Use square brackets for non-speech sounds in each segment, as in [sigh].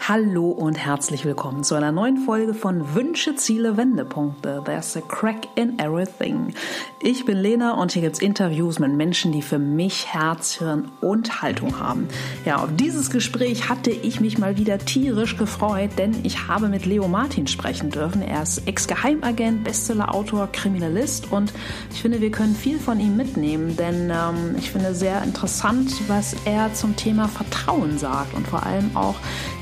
Hallo und herzlich willkommen zu einer neuen Folge von Wünsche, Ziele, Wendepunkte. There's a crack in everything. Ich bin Lena und hier gibt's Interviews mit Menschen, die für mich Herz, Hirn und Haltung haben. Ja, auf dieses Gespräch hatte ich mich mal wieder tierisch gefreut, denn ich habe mit Leo Martin sprechen dürfen. Er ist Ex-Geheimagent, Bestsellerautor, Kriminalist und ich finde, wir können viel von ihm mitnehmen, denn ähm, ich finde sehr interessant, was er zum Thema Vertrauen sagt und vor allem auch,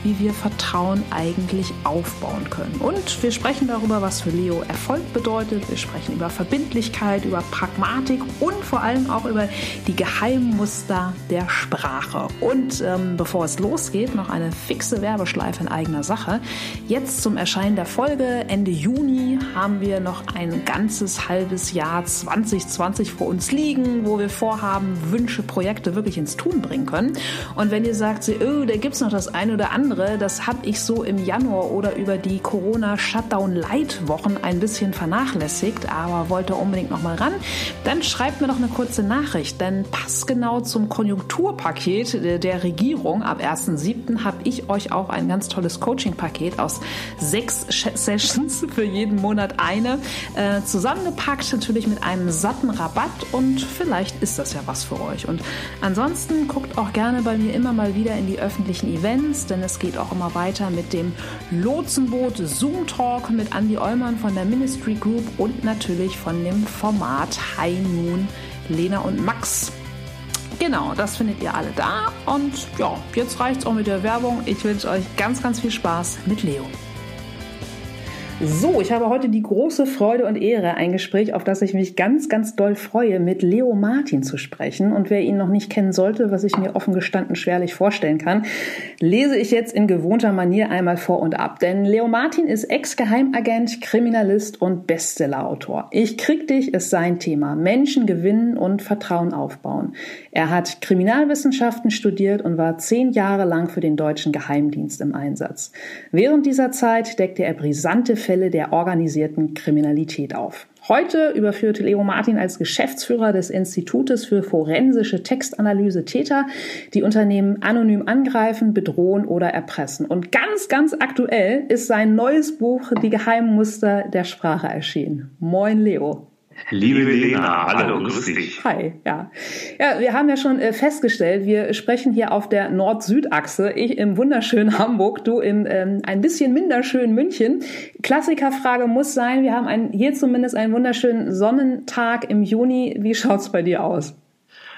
wie wir Vertrauen eigentlich aufbauen können. Und wir sprechen darüber, was für Leo Erfolg bedeutet. Wir sprechen über Verbindlichkeit, über Pragmatik und vor allem auch über die Geheimmuster der Sprache. Und ähm, bevor es losgeht, noch eine fixe Werbeschleife in eigener Sache. Jetzt zum Erscheinen der Folge Ende Juni haben wir noch ein ganzes halbes Jahr 2020 vor uns liegen, wo wir vorhaben, Wünsche, Projekte wirklich ins Tun bringen können. Und wenn ihr sagt, oh, da gibt es noch das eine oder andere, das habe ich so im Januar oder über die Corona-Shutdown-Light-Wochen ein bisschen vernachlässigt, aber wollte unbedingt noch mal ran, dann schreibt mir doch eine kurze Nachricht, denn passgenau zum Konjunkturpaket der Regierung ab 1.7. habe ich euch auch ein ganz tolles Coaching-Paket aus sechs Sessions für jeden Monat eine äh, zusammengepackt, natürlich mit einem satten Rabatt und vielleicht ist das ja was für euch. Und ansonsten guckt auch gerne bei mir immer mal wieder in die öffentlichen Events, denn es geht auch immer weiter mit dem Lotsenboot Zoom Talk mit Andy Eulmann von der Ministry Group und natürlich von dem Format High Moon Lena und Max. Genau, das findet ihr alle da. Und ja, jetzt reicht's auch mit der Werbung. Ich wünsche euch ganz, ganz viel Spaß mit Leo. So, ich habe heute die große Freude und Ehre, ein Gespräch, auf das ich mich ganz, ganz doll freue, mit Leo Martin zu sprechen. Und wer ihn noch nicht kennen sollte, was ich mir offen gestanden schwerlich vorstellen kann, lese ich jetzt in gewohnter Manier einmal vor und ab. Denn Leo Martin ist Ex-Geheimagent, Kriminalist und Bestsellerautor. Ich krieg dich ist sein Thema. Menschen gewinnen und Vertrauen aufbauen. Er hat Kriminalwissenschaften studiert und war zehn Jahre lang für den deutschen Geheimdienst im Einsatz. Während dieser Zeit deckte er brisante Fälle der organisierten Kriminalität auf. Heute überführte Leo Martin als Geschäftsführer des Institutes für forensische Textanalyse Täter, die Unternehmen anonym angreifen, bedrohen oder erpressen. Und ganz, ganz aktuell ist sein neues Buch Die Geheimmuster der Sprache erschienen. Moin, Leo. Liebe Lena, hallo, grüß dich. Hi, ja. Ja, wir haben ja schon äh, festgestellt, wir sprechen hier auf der Nord-Süd-Achse. Ich im wunderschönen Hamburg, du im ähm, ein bisschen minder schönen München. Klassikerfrage muss sein, wir haben ein, hier zumindest einen wunderschönen Sonnentag im Juni. Wie schaut's bei dir aus?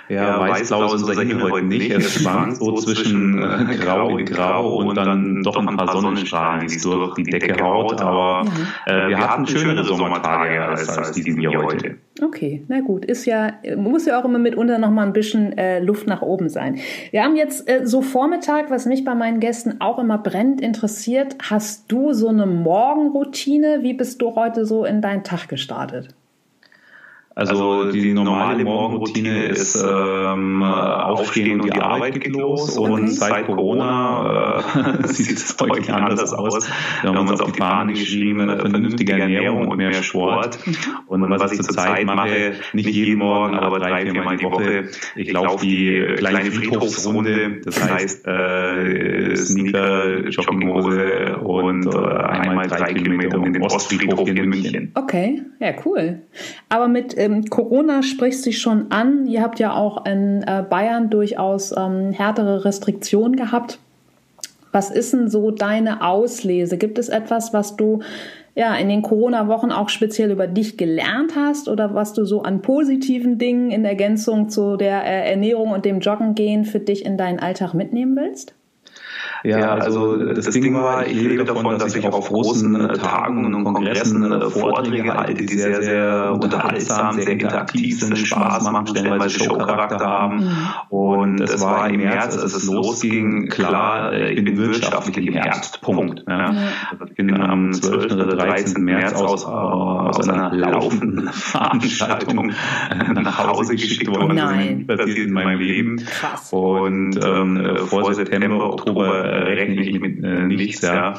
Ja, weiß-blau ist unser Himmel heute nicht. Er schwankt so zwischen äh, grau und grau und dann doch ein paar Sonnenstrahlen, die es durch die Decke haut. Aber äh, wir hatten schönere Sommertage als, als diesen hier heute. Okay, na gut, ist ja, muss ja auch immer mitunter noch mal ein bisschen äh, Luft nach oben sein. Wir haben jetzt äh, so Vormittag, was mich bei meinen Gästen auch immer brennend interessiert. Hast du so eine Morgenroutine? Wie bist du heute so in deinen Tag gestartet? Also, also die normale Morgenroutine ist ähm, Aufstehen und die Arbeit geht los. Und seit Corona äh, [laughs] [laughs] sieht es deutlich anders aus. Wir haben uns auf die Fahne geschrieben, vernünftige Ernährung und mehr Sport. Und was ich zurzeit mache, nicht jeden Morgen, aber drei, vier Mal die Woche, ich laufe die kleine Friedhofsrunde. Das heißt äh, Sneaker, Jogginghose und äh, einmal drei Kilometer um den Ostfriedhof in München. Okay, ja cool. Aber mit äh, ähm, Corona spricht sich schon an. Ihr habt ja auch in äh, Bayern durchaus ähm, härtere Restriktionen gehabt. Was ist denn so deine Auslese? Gibt es etwas, was du ja in den Corona-Wochen auch speziell über dich gelernt hast oder was du so an positiven Dingen in Ergänzung zu der äh, Ernährung und dem Joggen gehen für dich in deinen Alltag mitnehmen willst? Ja, also das, das Ding war, ich lebe davon, dass ich auf großen äh, Tagungen und Kongressen äh, Vorträge halte, die sehr, sehr unterhaltsam, sehr interaktiv sind, Spaß machen, stellenweise Showcharakter haben. Mhm. Und es war im März, als es losging, klar, äh, ich bin wirtschaftlich im Herbst, Punkt. Ja. Also ich bin am 12. oder 13. März aus, aus einer laufenden [laughs] Veranstaltung nach Hause [laughs] geschickt worden. Nein. Das passiert in meinem Leben. Krass. Und ähm, vor September, Oktober rechne ich mit äh, nichts, ja, ja.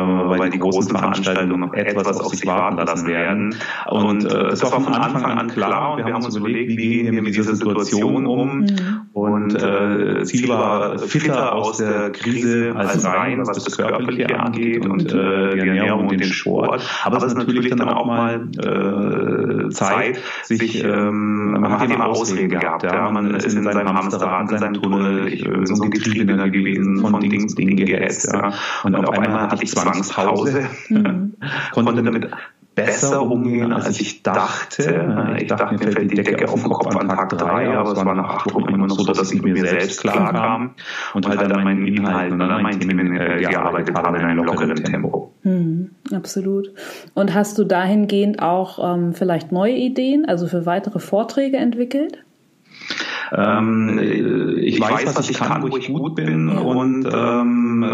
Ähm, weil die großen Veranstaltungen noch etwas auf sich warten lassen werden. Und äh, es war von Anfang an klar, wir haben uns überlegt, wie gehen wir mit dieser Situation um. Mhm. Und äh, Ziel war fitter aus der Krise als rein, was das Körperliche angeht und äh, die Ernährung und den Sport. Aber es ist natürlich dann auch mal äh, Zeit, sich, ähm, man hat immer Ausreden gehabt. Ja? Man ist in seinem Hamsterrad, in seinem Tunnel, ich bin so ein Getriebener gewesen, von Dingen zu Dingen gehetzt. Ja? Und auf einmal hatte ich Zwangspause, mhm. [laughs] konnte damit besser umgehen, als ich dachte. Ich dachte, mir fällt die Decke auf den Kopf an Tag drei, aber es war nach acht Wochen immer noch so, dass ich mit mir selbst klar kam und halt an meinen Inhalten und an meinen Themen äh, gearbeitet habe in einem lockeren Tempo. Hm, absolut. Und hast du dahingehend auch ähm, vielleicht neue Ideen, also für weitere Vorträge entwickelt? Ähm, ich weiß, was ich kann, wo ich gut bin und ähm,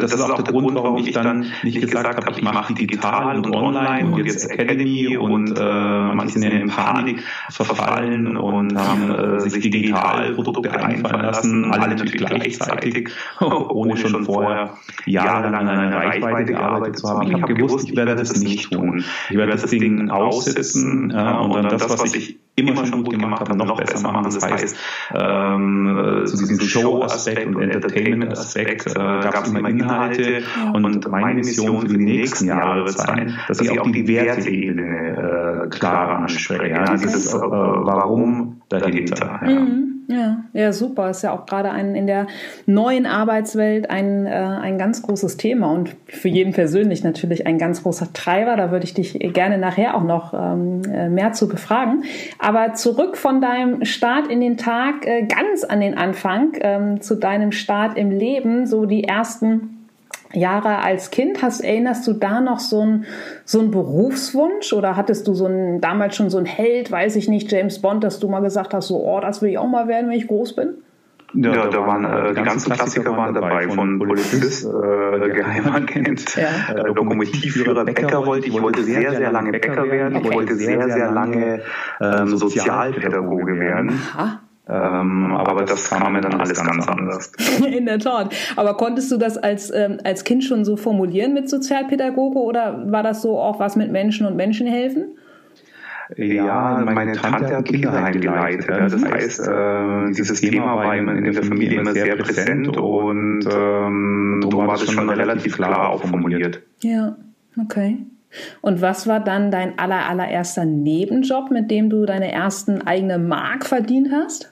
das ist auch der Grund, warum ich dann nicht gesagt habe, ich mache digital und online und jetzt Academy und äh, manche sind in Panik verfallen und haben äh, sich digitale Produkte einfallen lassen, alle natürlich gleichzeitig, [laughs] [laughs] ohne schon vorher jahrelang an einer Reichweite gearbeitet zu haben. Ich habe gewusst, ich werde das nicht tun. Ich werde das Ding aussitzen ja, und dann das, was ich immer schon gut gemacht habe, noch besser machen. Das heißt, ähm, zu diesem Show-Aspekt und Entertainment-Aspekt äh, gab es immer Inhalte und meine Mission für die nächsten Jahre wird sein, dass ich auch die Werteebene äh, klarer anspreche. Ja, dieses äh, Warum dahinter. Ja. Mhm. Ja, ja, super. Ist ja auch gerade ein, in der neuen Arbeitswelt ein, äh, ein ganz großes Thema und für jeden persönlich natürlich ein ganz großer Treiber. Da würde ich dich gerne nachher auch noch ähm, äh, mehr zu befragen. Aber zurück von deinem Start in den Tag, äh, ganz an den Anfang, ähm, zu deinem Start im Leben, so die ersten Jahre als Kind. Hast, erinnerst du da noch so einen so einen Berufswunsch oder hattest du so einen, damals schon so einen Held, weiß ich nicht, James Bond, dass du mal gesagt hast, so, oh, das will ich auch mal werden, wenn ich groß bin? Ja, ja, da waren äh, die ganzen Klassiker waren dabei, von Polizist, äh, Geheimagent, [laughs] ja. äh, Lokomotivführer, Bäcker wollte ich, wollte sehr, sehr lange Bäcker werden, ich wollte sehr, sehr lange ähm, Sozialpädagoge werden. Aha. Ähm, aber das kam mir dann alles ganz anders. [laughs] In der Tat. Aber konntest du das als, ähm, als Kind schon so formulieren mit Sozialpädagoge oder war das so auch was mit Menschen und Menschen helfen? Ja, meine Tante hat Kinderheim geleitet. Das heißt, äh, dieses Thema war in der Familie immer sehr präsent und ähm, darum war das schon relativ klar auch formuliert. Ja, okay. Und was war dann dein aller, allererster Nebenjob, mit dem du deine ersten eigene Mark verdient hast?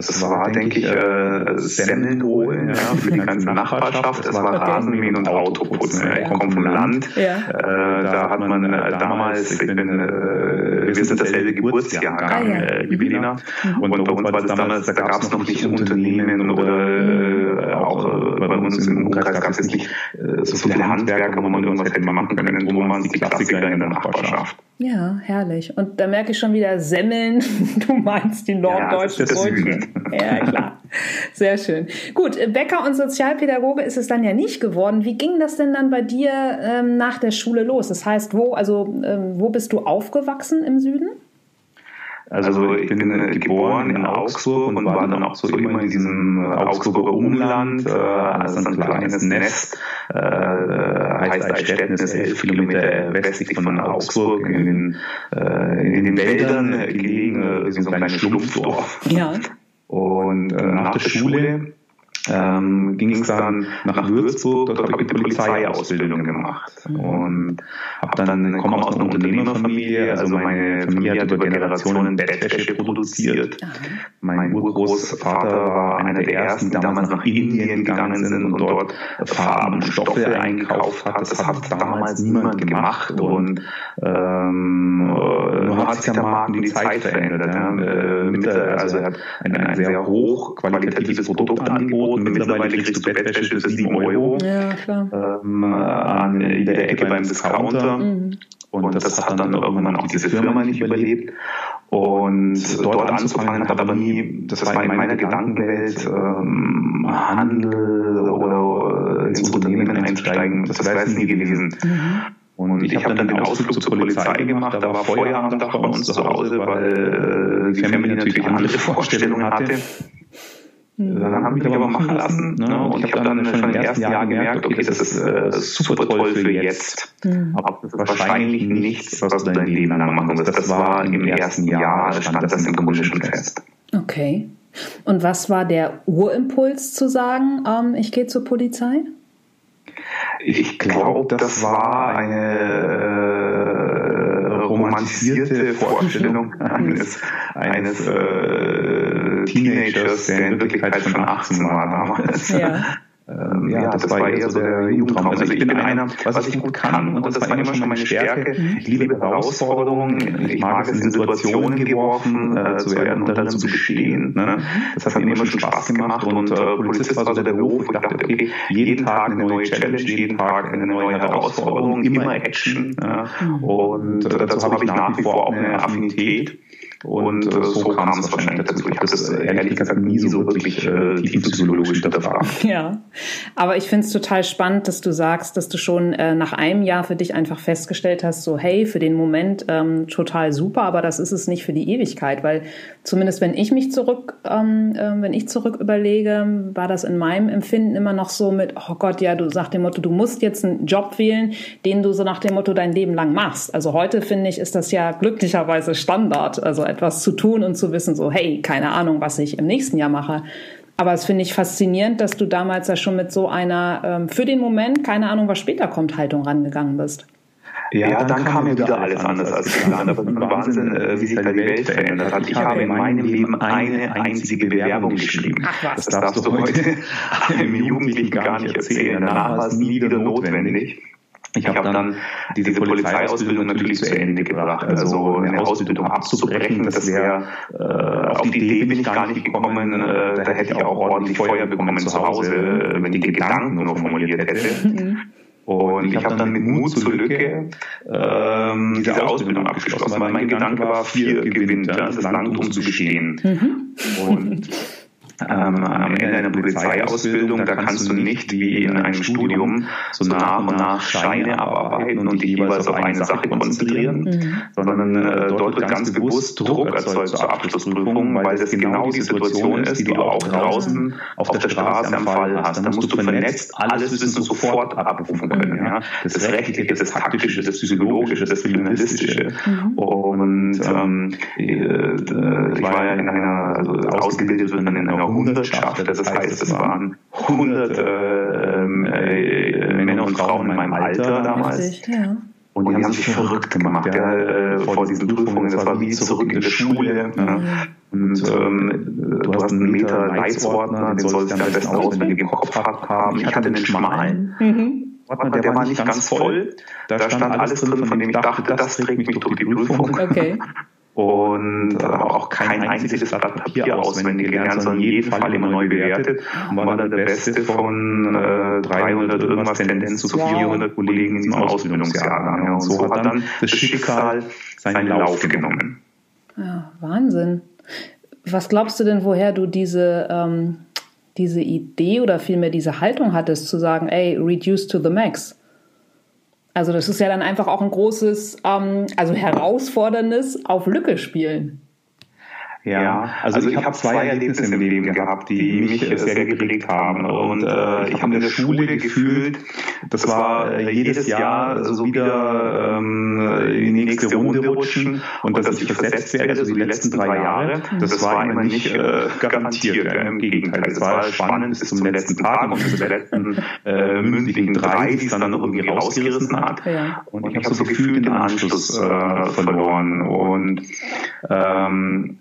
Das, das war, denke ich, äh, Semmeln holen ja, [laughs] für die ganze Nachbarschaft. Das war Rasenmähen und Autoputzen. Ja. Ich komme vom Land. Ja. Äh, da hat man äh, damals, ich bin, äh, wir sind dasselbe Geburtsjahrgang, ah, ja. äh, Jubilina. Mhm. Und bei uns war das damals, da gab es noch nicht Unternehmen oder äh, auch äh, bei uns im Umkreis gab es nicht äh, so viele Handwerker, wo man irgendwas hätte machen können. Wo waren die Klassiker in der Nachbarschaft. Ja, herrlich. Und da merke ich schon wieder Semmeln. Du meinst die norddeutsche ja, Brötchen. Ja, klar. Sehr schön. Gut, Bäcker und Sozialpädagoge ist es dann ja nicht geworden. Wie ging das denn dann bei dir ähm, nach der Schule los? Das heißt, wo, also, ähm, wo bist du aufgewachsen im Süden? Also ich bin äh, geboren in Augsburg und war dann auch so immer in diesem äh, Augsburger Umland, äh, also ein kleines Nest, äh, heißt Eichstätten ist elf Kilometer westlich von Augsburg, in den, äh, in den Wäldern gelegen, äh, so ein kleines Schlumpfdorf. Ja. [laughs] Und äh, nach der Schule ähm, ging es dann nach Würzburg, dort habe ich die Polizeiausbildung gemacht und habe dann komme aus einer Unternehmerfamilie, also meine Familie hat über Generationen Bettwäsche produziert. Mein Urgroßvater war einer der ersten, die damals nach Indien gegangen sind und dort Farben und Stoffe eingekauft hat. Das hat damals niemand gemacht und ähm, nur hat sich der Markt in die Zeit verändert. Ja. Äh, also er hat ein, ein sehr hochqualitatives Produkt angeboten angeboten. Mittlerweile kriegst du Bettwäsche für 7 Euro ja, klar. Ähm, an jeder Ecke beim Discounter. Mhm. Und das hat dann irgendwann auch diese Firma nicht überlebt. Und dort anzufangen hat aber nie, das war in meiner Gedankenwelt, ähm, Handel oder ins Unternehmen einsteigen, das wäre es nie gewesen. Mhm. Und ich habe dann den Ausflug zur Polizei gemacht, da war Feueralarm bei uns zu Hause, weil äh, die Family natürlich andere Vorstellungen hatte. Dann haben mich aber machen lassen. Ne? ne? Und ich habe dann schon im ersten Jahr gemerkt, okay, das ist äh, super toll für jetzt. Mhm. Aber das ist wahrscheinlich nichts, was du dein Leben lang machen wirst. Das war im ersten Jahr, stand das im Kommunischen fest. Okay. Und was war der Urimpuls zu sagen, ähm, ich gehe zur Polizei? Ich glaube, das war eine äh, romantisierte Vorstellung [laughs] eines, eines äh, Teenagers, der in Wirklichkeit schon 18 war damals. Ja. Ähm, ja, ja, das, das war eher so der Jugendtraum. Also, also ich bin einer, was ich gut kann, und das war immer schon meine Stärke. Ich liebe Herausforderungen. Ich mag es, in Situationen geworfen äh, zu werden und dann zu bestehen. Ne? Das hat mir immer schon Spaß gemacht und äh, Polizist war so der Beruf. Ich dachte, okay, jeden Tag eine neue Challenge, jeden Tag eine neue Herausforderung, immer Action. Ja? Und äh, dazu habe ich nach wie vor auch eine Affinität. Und äh, so kam es wahrscheinlich dazu. Ich habe das äh, ehrlich gesagt nie so wirklich äh, tiefenpsychologisch hinterfragt. [laughs] Ja, aber ich finde es total spannend, dass du sagst, dass du schon äh, nach einem Jahr für dich einfach festgestellt hast, so hey, für den Moment ähm, total super, aber das ist es nicht für die Ewigkeit, weil zumindest wenn ich mich zurück, ähm, äh, wenn ich zurück überlege, war das in meinem Empfinden immer noch so mit, oh Gott, ja, du sagst dem Motto, du musst jetzt einen Job wählen, den du so nach dem Motto dein Leben lang machst. Also heute finde ich, ist das ja glücklicherweise Standard. Also etwas zu tun und zu wissen, so, hey, keine Ahnung, was ich im nächsten Jahr mache. Aber es finde ich faszinierend, dass du damals ja schon mit so einer, ähm, für den Moment, keine Ahnung, was später kommt, Haltung rangegangen bist. Ja, ja, dann, dann kam mir wieder alles anders als geplant. Aber Wahnsinn, äh, wie sich da die Welt verändert hat. Ich habe in meinem Leben eine einzige Bewerbung geschrieben. Ach was. Das darfst du heute [laughs] [laughs] einem Jugendlichen gar nicht erzählen. Danach war es nie wieder notwendig. Ich habe dann diese Polizeiausbildung natürlich zu Ende gebracht. Also eine Ausbildung abzubrechen, das wäre, äh, auf die Idee bin ich gar nicht gekommen. Äh, da hätte ich auch ordentlich Feuer bekommen zu Hause, wenn ich die Gedanken nur formuliert hätte. Mhm. Und ich habe dann mit Mut zur Lücke ähm, diese Ausbildung abgeschlossen, weil mein Gedanke war, vier gewinnt, das Land um zu bestehen. Mhm. Und [laughs] ähm, am Ende einer Polizeiausbildung, da kannst du nicht wie in einem Studium so nach und nach Scheine abarbeiten und dich jeweils auf eine Sache konzentrieren, mhm. sondern äh, dort wird ganz bewusst Druck erzeugt zur Abschlussprüfung, weil das genau die Situation ist, die du auch draußen auf der Straße am Fall hast. Da musst du vernetzt alles Wissen sofort abrufen können. Ja? Das Rechtliche, das Taktische, das Psychologische, das Kriminalistische. Mhm. Und ähm, äh, ich war ja in einer, also ausgebildet in einer Hundertschaft. Das heißt, es waren hunderte ähm, äh, Männer und Frauen in meinem Alter damals. Und die haben sich verrückt gemacht ja, äh, vor diesen Prüfungen. Das war wie zurück in der Schule. Ja. Und ähm, du hast einen Meter Leitsordner, den sollst du am besten auswendig im Kopf haben. Ich hatte einen schmalen. Mhm. Ordner, der war nicht ganz voll. Da stand alles drin, von dem ich dachte, das trägt mich durch die Prüfung. Okay. Und äh, auch kein einziges Blatt Papier auswendig gelernt, sondern jeden Fall immer neu bewertet und war dann der Beste von äh, 300 irgendwas Tendenz zu 400 Kollegen in diesem Ausbildungsjahr. Ja, und so hat dann das Schicksal seinen Lauf genommen. Ja, Wahnsinn. Was glaubst du denn, woher du diese, ähm, diese Idee oder vielmehr diese Haltung hattest, zu sagen, ey, reduce to the max? Also das ist ja dann einfach auch ein großes, ähm, also herausforderndes auf Lücke spielen. Ja, also, also ich, ich habe zwei Erlebnisse im Leben gehabt, die mich sehr geprägt haben. Und äh, ich habe in der Schule gefühlt, das war äh, jedes Jahr so wieder ähm, in die nächste Runde rutschen und dass ich versetzt werde, also die letzten drei Jahre, das war immer nicht äh, garantiert. Ja, Im Gegenteil, es war spannend bis zum letzten Tag und bis zur letzten äh, mündlichen drei, die es dann noch irgendwie rausgerissen hat. Und ich habe so gefühlt den Anschluss äh, verloren. Und ähm,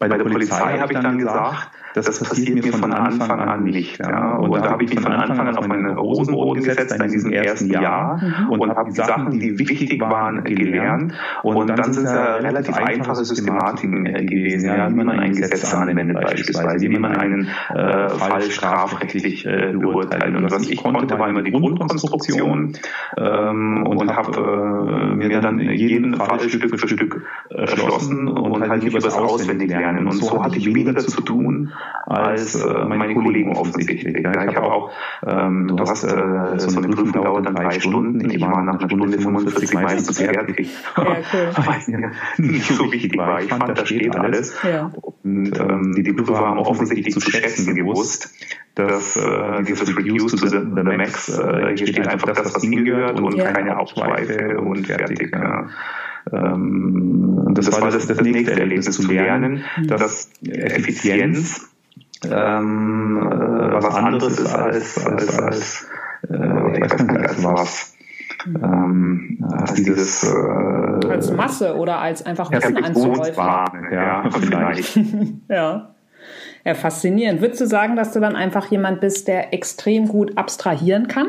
bei der, Polizei habe ich dann gesagt, das, das passiert mir von Anfang an nicht. Ja. Und, und da habe ich mich von Anfang an auf meine Hosenboden gesetzt in diesem ersten Jahr mhm. und habe die Sachen, die wichtig waren, gelernt. Und dann sind es ja relativ einfache Systematiken gewesen, ja, wie man ein Gesetz anwendet beispielsweise, wie man einen äh, Fall strafrechtlich äh, beurteilt. Und was ich konnte, war immer die Grundkonstruktion ähm, und habe äh, mir dann jeden Fall Stück für Stück erschlossen und halt nicht übers Auswendiglernen. Und so hatte ich weniger zu tun, als äh, meine Kollegen offensichtlich. Ja, ich habe auch, ähm, du hast äh, so eine Prüfung dauert dann drei Stunden. Ich war nach einer Stunde 45 meistens fertig. Ja, [laughs] cool. [laughs] nicht so wichtig war. Ich fand, da steht alles. Ja. Und ähm, die, die Prüfer haben offensichtlich zu schätzen gewusst, dass äh, dieses Reduce to the, the Max, äh, hier steht einfach das, was hingehört und ja. keine Hauptschweife und fertig. Ja. Ähm, und das, war das, das nächste Erlebnis zu lernen, dass Effizienz ähm, äh, was anderes ist als, als, als äh, ich weiß nicht, als was. Ähm, als dieses äh, als Masse oder als einfach Wissen anzuhäufen. Ja, [laughs] vielleicht. [laughs] ja. Ja, faszinierend. Würdest du sagen, dass du dann einfach jemand bist, der extrem gut abstrahieren kann?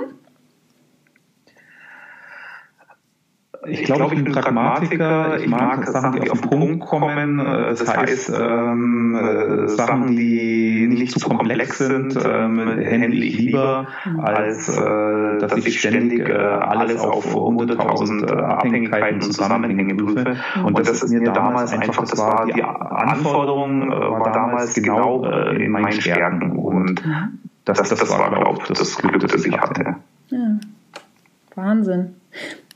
Ich glaube, ich bin Pragmatiker. Ich mag Sachen, die auf den Punkt kommen. Das heißt, ähm, äh, Sachen, die nicht zu komplex sind, ähm, handle ich lieber, als äh, dass ich ständig äh, alles auf 100.000 Abhängigkeiten und Zusammenhänge prüfe. Und das ist mir damals einfach, das war die Anforderung, war damals genau in meinen Stärken. Und das, das, das war, glaube ich, das Glück, das ich hatte. Ja. Wahnsinn.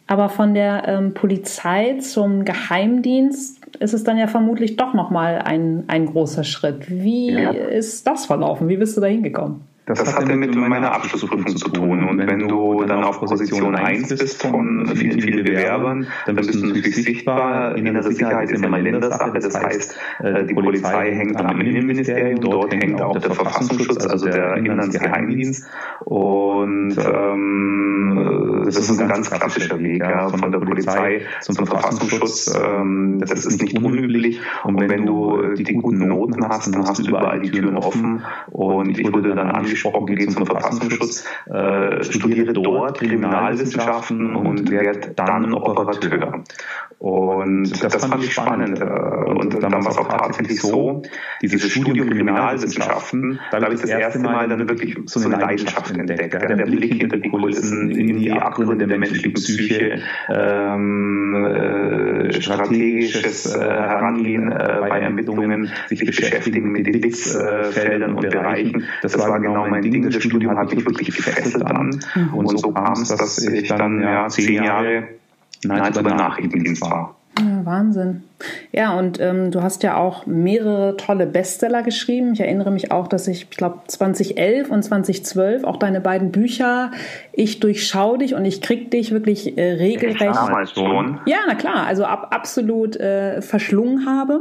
Aber von der ähm, Polizei zum Geheimdienst ist es dann ja vermutlich doch nochmal ein, ein großer Schritt. Wie ja. ist das verlaufen? Wie bist du da hingekommen? Das, das hatte mit meiner Abschlussprüfung zu tun. Und wenn du dann auf Position 1 bist von vielen, vielen Bewerbern, dann bist du natürlich sichtbar. Innere Sicherheit ist ja immer Ländersache. Das heißt, äh, die Polizei hängt am Innenministerium, dort hängt auch der Verfassungsschutz, also der Inlandsgeheimdienst. Und ähm, das ist ein ganz klassischer Weg ja, von der Polizei zum Verfassungsschutz. Ähm, das ist nicht unüblich. Und wenn du die guten Noten hast, dann hast du überall die Türen offen. Und ich wurde dann angesprochen, angesprochen, gehe zum Verfassungsschutz, äh, studiere dort Kriminalwissenschaften und werde dann Operateur. Und das, das fand ich spannend. Äh, und dann war es auch tatsächlich so, dieses Studium Kriminalwissenschaften, da habe ich das erste Mal dann wirklich so eine Leidenschaft entdeckt. Der Blick hinter die Kulissen, in die Abgründe der menschlichen Psyche, ähm, äh, strategisches äh, Herangehen äh, bei Ermittlungen, sich beschäftigen mit Deliktsfeldern und Bereichen. Das war genau mein Ding. Das Studium hat mich wirklich gefesselt an. Mhm. Und so kam es, dass ich dann ja zehn Jahre Night über Nachrichtendienst war. Ja, Wahnsinn. Ja, und ähm, du hast ja auch mehrere tolle Bestseller geschrieben. Ich erinnere mich auch, dass ich, ich glaube, 2011 und 2012 auch deine beiden Bücher Ich durchschau dich und ich krieg dich wirklich äh, regelrecht. Damals schon. Ja, na klar, also ab, absolut äh, verschlungen habe.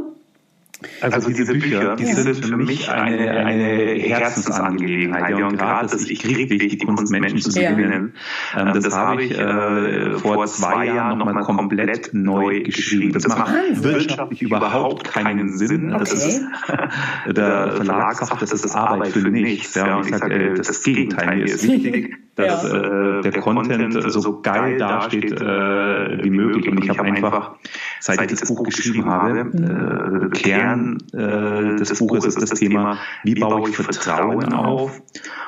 Also, also diese Bücher, die sind für mich eine, eine Herzensangelegenheit. Und gerade das Ich krieg dich, die Kunst Menschen zu gewinnen, ja. ähm, das, das habe ich äh, vor zwei Jahren nochmal komplett neu geschrieben. Das macht wirtschaftlich überhaupt keinen Sinn. Okay. Das ist, [laughs] der Verlag sagt, das ist Arbeit für nichts. Ja, und ich sage, äh, das Gegenteil ist wichtig, [laughs] dass ja. äh, der Content so geil dasteht äh, wie möglich. Und ich habe einfach, seit ich das Buch geschrieben habe, mhm. äh, Kern äh, des Buches ist das Thema, wie baue ich Vertrauen auf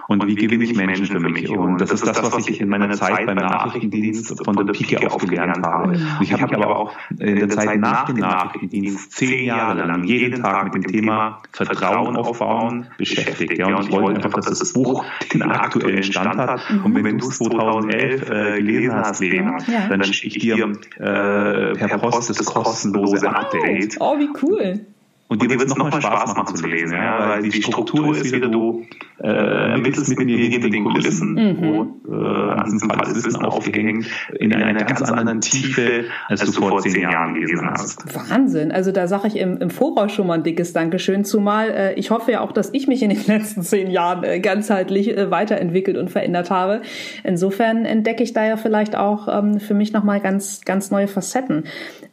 und wie gewinne ich Menschen für mich. Und das ist das, was ich in meiner Zeit beim Nachrichtendienst von der Pike auf gelernt habe. Ich habe mich aber auch in der Zeit nach dem Nachrichtendienst zehn Jahre lang jeden Tag mit dem Thema Vertrauen aufbauen beschäftigt. Ja, und ich wollte einfach, dass das Buch den aktuellen Stand hat. Und wenn du es 2011 äh, gelesen hast, Lena, dann schicke ich dir äh, per Post das kostenlose Update. Oh, wie cool. Und dir wird es nochmal Spaß machen zu lesen, ja, weil die Struktur ist wieder, du äh, ermittelst mit mir hinter den Kulissen, mhm. wo äh, an diesem Fall das Wissen aufgehängt, in einer ganz anderen Tiefe, als du vor zehn Jahren gelesen hast. Wahnsinn, also da sage ich im, im Voraus schon mal ein dickes Dankeschön, zumal äh, ich hoffe ja auch, dass ich mich in den [laughs] letzten zehn Jahren äh, ganzheitlich äh, weiterentwickelt und verändert habe. Insofern entdecke ich da ja vielleicht auch ähm, für mich nochmal ganz, ganz neue Facetten.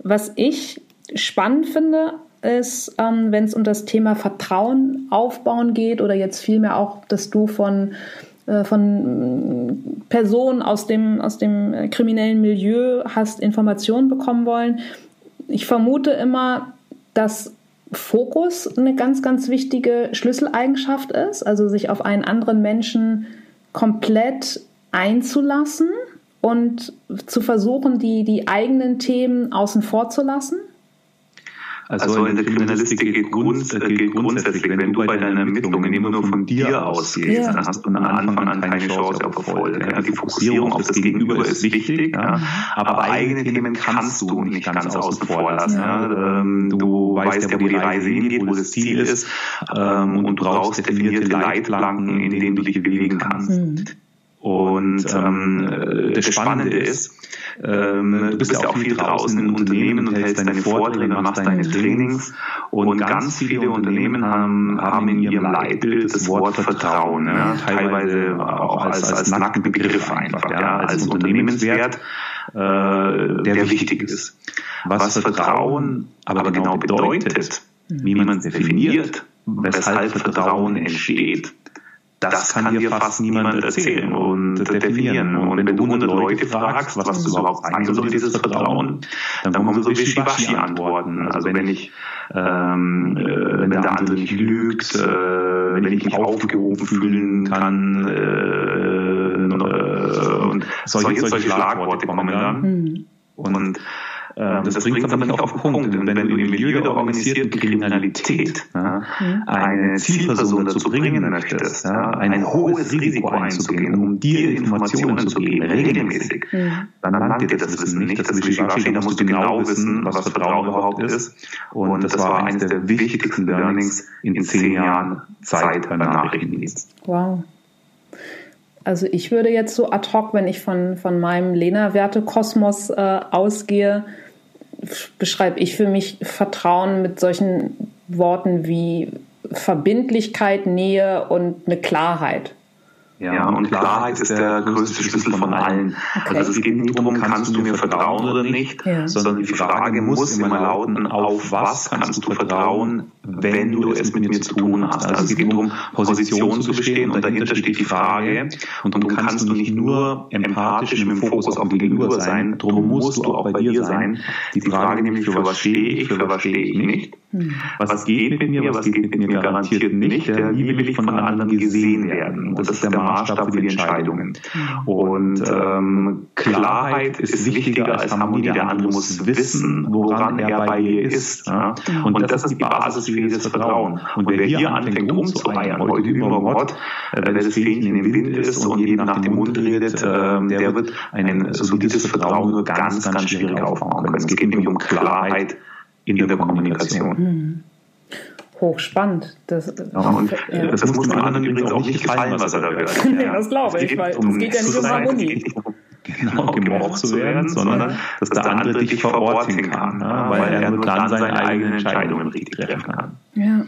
Was ich spannend finde ist, ähm, wenn es um das Thema Vertrauen aufbauen geht oder jetzt vielmehr auch, dass du von äh, von Personen aus dem, aus dem kriminellen Milieu hast Informationen bekommen wollen. Ich vermute immer, dass Fokus eine ganz, ganz wichtige Schlüsseleigenschaft ist, also sich auf einen anderen Menschen komplett einzulassen und zu versuchen, die, die eigenen Themen außen vor zu lassen. Also, also in der Kriminalistik gilt, Grund, äh, gilt grundsätzlich, wenn du bei deinen Ermittlungen immer nur von dir ausgehst, ja. dann hast du von Anfang an keine Chance auf Erfolg. Ja. Die Fokussierung auf das Gegenüber ist wichtig, ja. aber eigene Themen kannst du nicht ganz außen vor lassen. Ja. Ähm, du weißt ja, wo die Reise hingeht, wo das Ziel ist ähm, und du brauchst definierte Leitplanken, in denen du dich bewegen kannst. Und Und ähm, das Spannende ist, ähm, du bist ja auch viel draußen in Unternehmen und hältst deine Vorträge, machst deine Trainings. Und ganz viele Unternehmen haben, haben in ihrem Leitbild das Wort Vertrauen, ne? teilweise auch als, als nackten Begriff einfach, ja, als Unternehmenswert, äh, der wichtig ist. Was Vertrauen aber genau bedeutet, wie man es definiert, weshalb Vertrauen entsteht, das kann dir fast niemand erzählen und definieren. Und wenn du 100 Leute fragst, was das überhaupt sein soll, dieses Vertrauen, dann kommen so Wischiwaschi-Antworten. Also wenn ich, ähm, äh, wenn der andere nicht lügt, äh, wenn ich mich aufgehoben fühlen kann, äh, und solche, solche Schlagworte kommen dann. Mhm. Und das, das bringt es aber nicht auf den Punkt. Denn wenn du im Milieu der organisierten Kriminalität ja, eine Zielperson dazu bringen möchtest, ja, ein hohes Risiko einzugehen, um dir Informationen zu geben, regelmäßig, dann langt dir das Wissen nicht. Das Wischiwaschi, da musst du genau wissen, was Vertrauen überhaupt ist. Und das war eines der wichtigsten Learnings in zehn Jahren Zeit beim Nachrichtendienst. Wow. Also ich würde jetzt so ad hoc, wenn ich von, von meinem Lena-Werte-Kosmos äh, ausgehe, beschreibe ich für mich Vertrauen mit solchen Worten wie Verbindlichkeit, Nähe und eine Klarheit. Ja, und Klarheit ist der größte Schlüssel von allen. Okay. Also es geht nicht darum, kannst du mir vertrauen oder nicht, ja. sondern die Frage muss immer lauten, auf was kannst du vertrauen, wenn du es mit mir zu tun hast. Also es geht darum, Position zu bestehen und dahinter steht die Frage und du kannst du nicht nur empathisch mit dem Fokus auf dem Gegenüber sein, darum musst du auch bei dir sein. Die Frage nämlich, für was stehe ich, für was stehe ich nicht. Was geht mit mir, was geht mit mir garantiert nicht, wie will ich von anderen gesehen werden. Und das ist der Maßstab für die Entscheidungen. Und ähm, Klarheit ist wichtiger als Harmonie. Der andere muss wissen, woran er bei dir ist. Ja? Und das ist die Basis für dieses Vertrauen. Und wer hier anfängt umzueiern, heute übermorgen, äh, wer das Fähnchen im Wind ist und jedem nach dem Mund redet, äh, der wird ein solides Vertrauen nur ganz, ganz schwierig aufbauen können. Es geht nämlich um Klarheit in der Kommunikation. Hochspannend. Das, ja, und ja. das, das muss dem anderen übrigens auch nicht gefallen, was er da hört. nee, das glaube ich, weil um es geht ja nicht um Harmonie. [laughs] Genau, gemocht zu werden, sondern dass der andere dich verorten kann, ne? weil er nur dann seine eigenen Entscheidungen richtig treffen kann. Ja.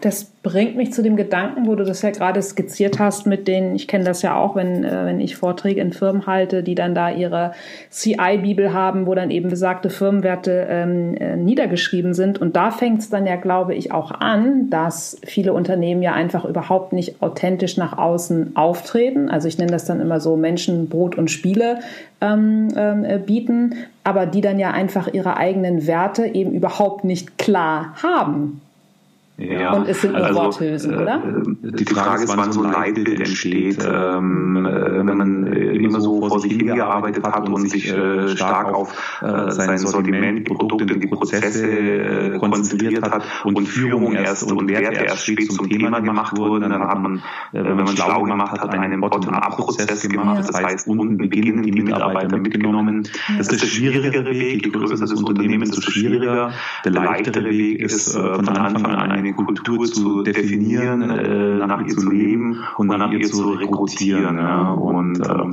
Das bringt mich zu dem Gedanken, wo du das ja gerade skizziert hast, mit denen, ich kenne das ja auch, wenn, äh, wenn ich Vorträge in Firmen halte, die dann da ihre CI-Bibel haben, wo dann eben besagte Firmenwerte ähm, äh, niedergeschrieben sind. Und da fängt es dann ja, glaube ich, auch an, dass viele Unternehmen ja einfach überhaupt nicht authentisch nach außen auftreten. Also ich nenne das dann immer so Menschen, Brot und Spiele ähm, äh, bieten, aber die dann ja einfach ihre eigenen Werte eben überhaupt nicht klar haben. Ja, und es sind nur also, Worthülsen, oder? Äh, die Frage ist, wann so ein Leitbild entsteht. Ähm, äh, wenn man äh, immer so vor sich hingearbeitet hat und sich äh, stark auf äh, sein Sortiment, die Produkte, die Prozesse äh, konzentriert hat und Führung erst und Werte erst spät zum Thema gemacht wurden, dann hat man, äh, wenn man schlau gemacht hat, einen Bottom-up-Prozess gemacht. Das heißt, unten beginnen die Mitarbeiter mitgenommen. Das ist der schwierigere Weg. Je größer das Unternehmen, desto schwieriger. Der leichtere Weg ist, äh, von Anfang an eine eine Kultur zu definieren, äh, nach ihr zu leben und nach ihr zu rekrutieren. Ja. Und, ähm,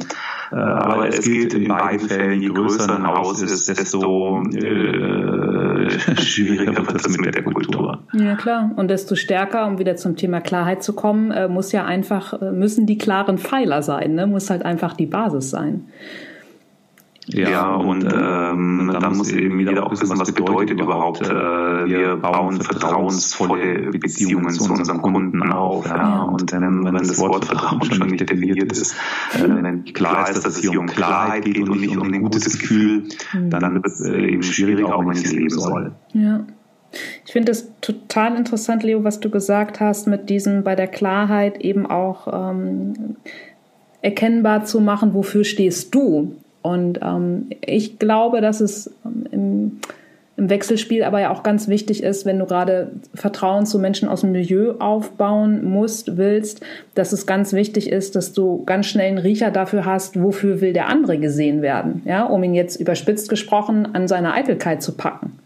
äh, aber es gilt in beiden Fällen, je größer ein Haus ist, desto äh, schwieriger wird es mit der Kultur. Ja klar. Und desto stärker, um wieder zum Thema Klarheit zu kommen, äh, muss ja einfach, äh, müssen die klaren Pfeiler sein, ne? muss halt einfach die Basis sein. Ja, und ähm, dann muss eben jeder auch wissen, was bedeutet überhaupt, äh, wir bauen vertrauensvolle Beziehungen zu unseren Kunden auf. Ja. Und ähm, wenn das Wort Vertrauen schon nicht definiert ist, äh, wenn klar ist, dass es hier um Klarheit geht und nicht um ein gutes Gefühl, dann wird es äh, eben schwierig, auch wenn ich es leben soll. Ja. Ich finde es total interessant, Leo, was du gesagt hast, mit diesem bei der Klarheit eben auch ähm, erkennbar zu machen, wofür stehst du? Und ähm, ich glaube, dass es ähm, im, im Wechselspiel aber ja auch ganz wichtig ist, wenn du gerade Vertrauen zu Menschen aus dem Milieu aufbauen musst, willst, dass es ganz wichtig ist, dass du ganz schnell einen Riecher dafür hast, wofür will der andere gesehen werden, ja, um ihn jetzt überspitzt gesprochen an seiner Eitelkeit zu packen.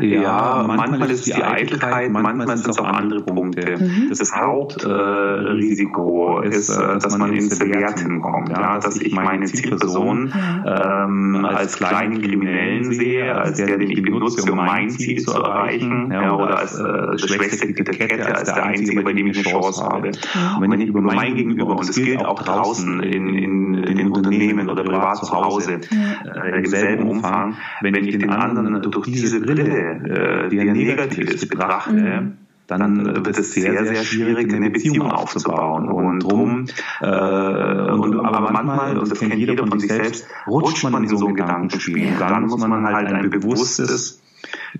Ja, manchmal ist es die Eitelkeit, manchmal sind es auch andere Punkte. Mhm. Das Hauptrisiko äh, ist, äh, dass man ins Bewerten kommt. Ja, dass ich meine Zielperson ähm, als kleinen Kriminellen sehe, als der, den ich benutze, um mein Ziel zu erreichen, ja, oder als äh, schwächste der Kette, als der Einzige, bei dem ich eine Chance habe. Und wenn ich über mein Gegenüber, und das gilt auch draußen in, in, in den Unternehmen oder privat zu Hause, äh, im selben Umfang, wenn ich den anderen durch diese Brille, äh, die ja negativ ist, betrachte, mhm dann wird es sehr, sehr schwierig, eine Beziehung aufzubauen. Und drum, äh, und, aber manchmal, und das kennt jeder von sich selbst, rutscht man in so ein Gedankenspiel. Dann muss man halt ein bewusstes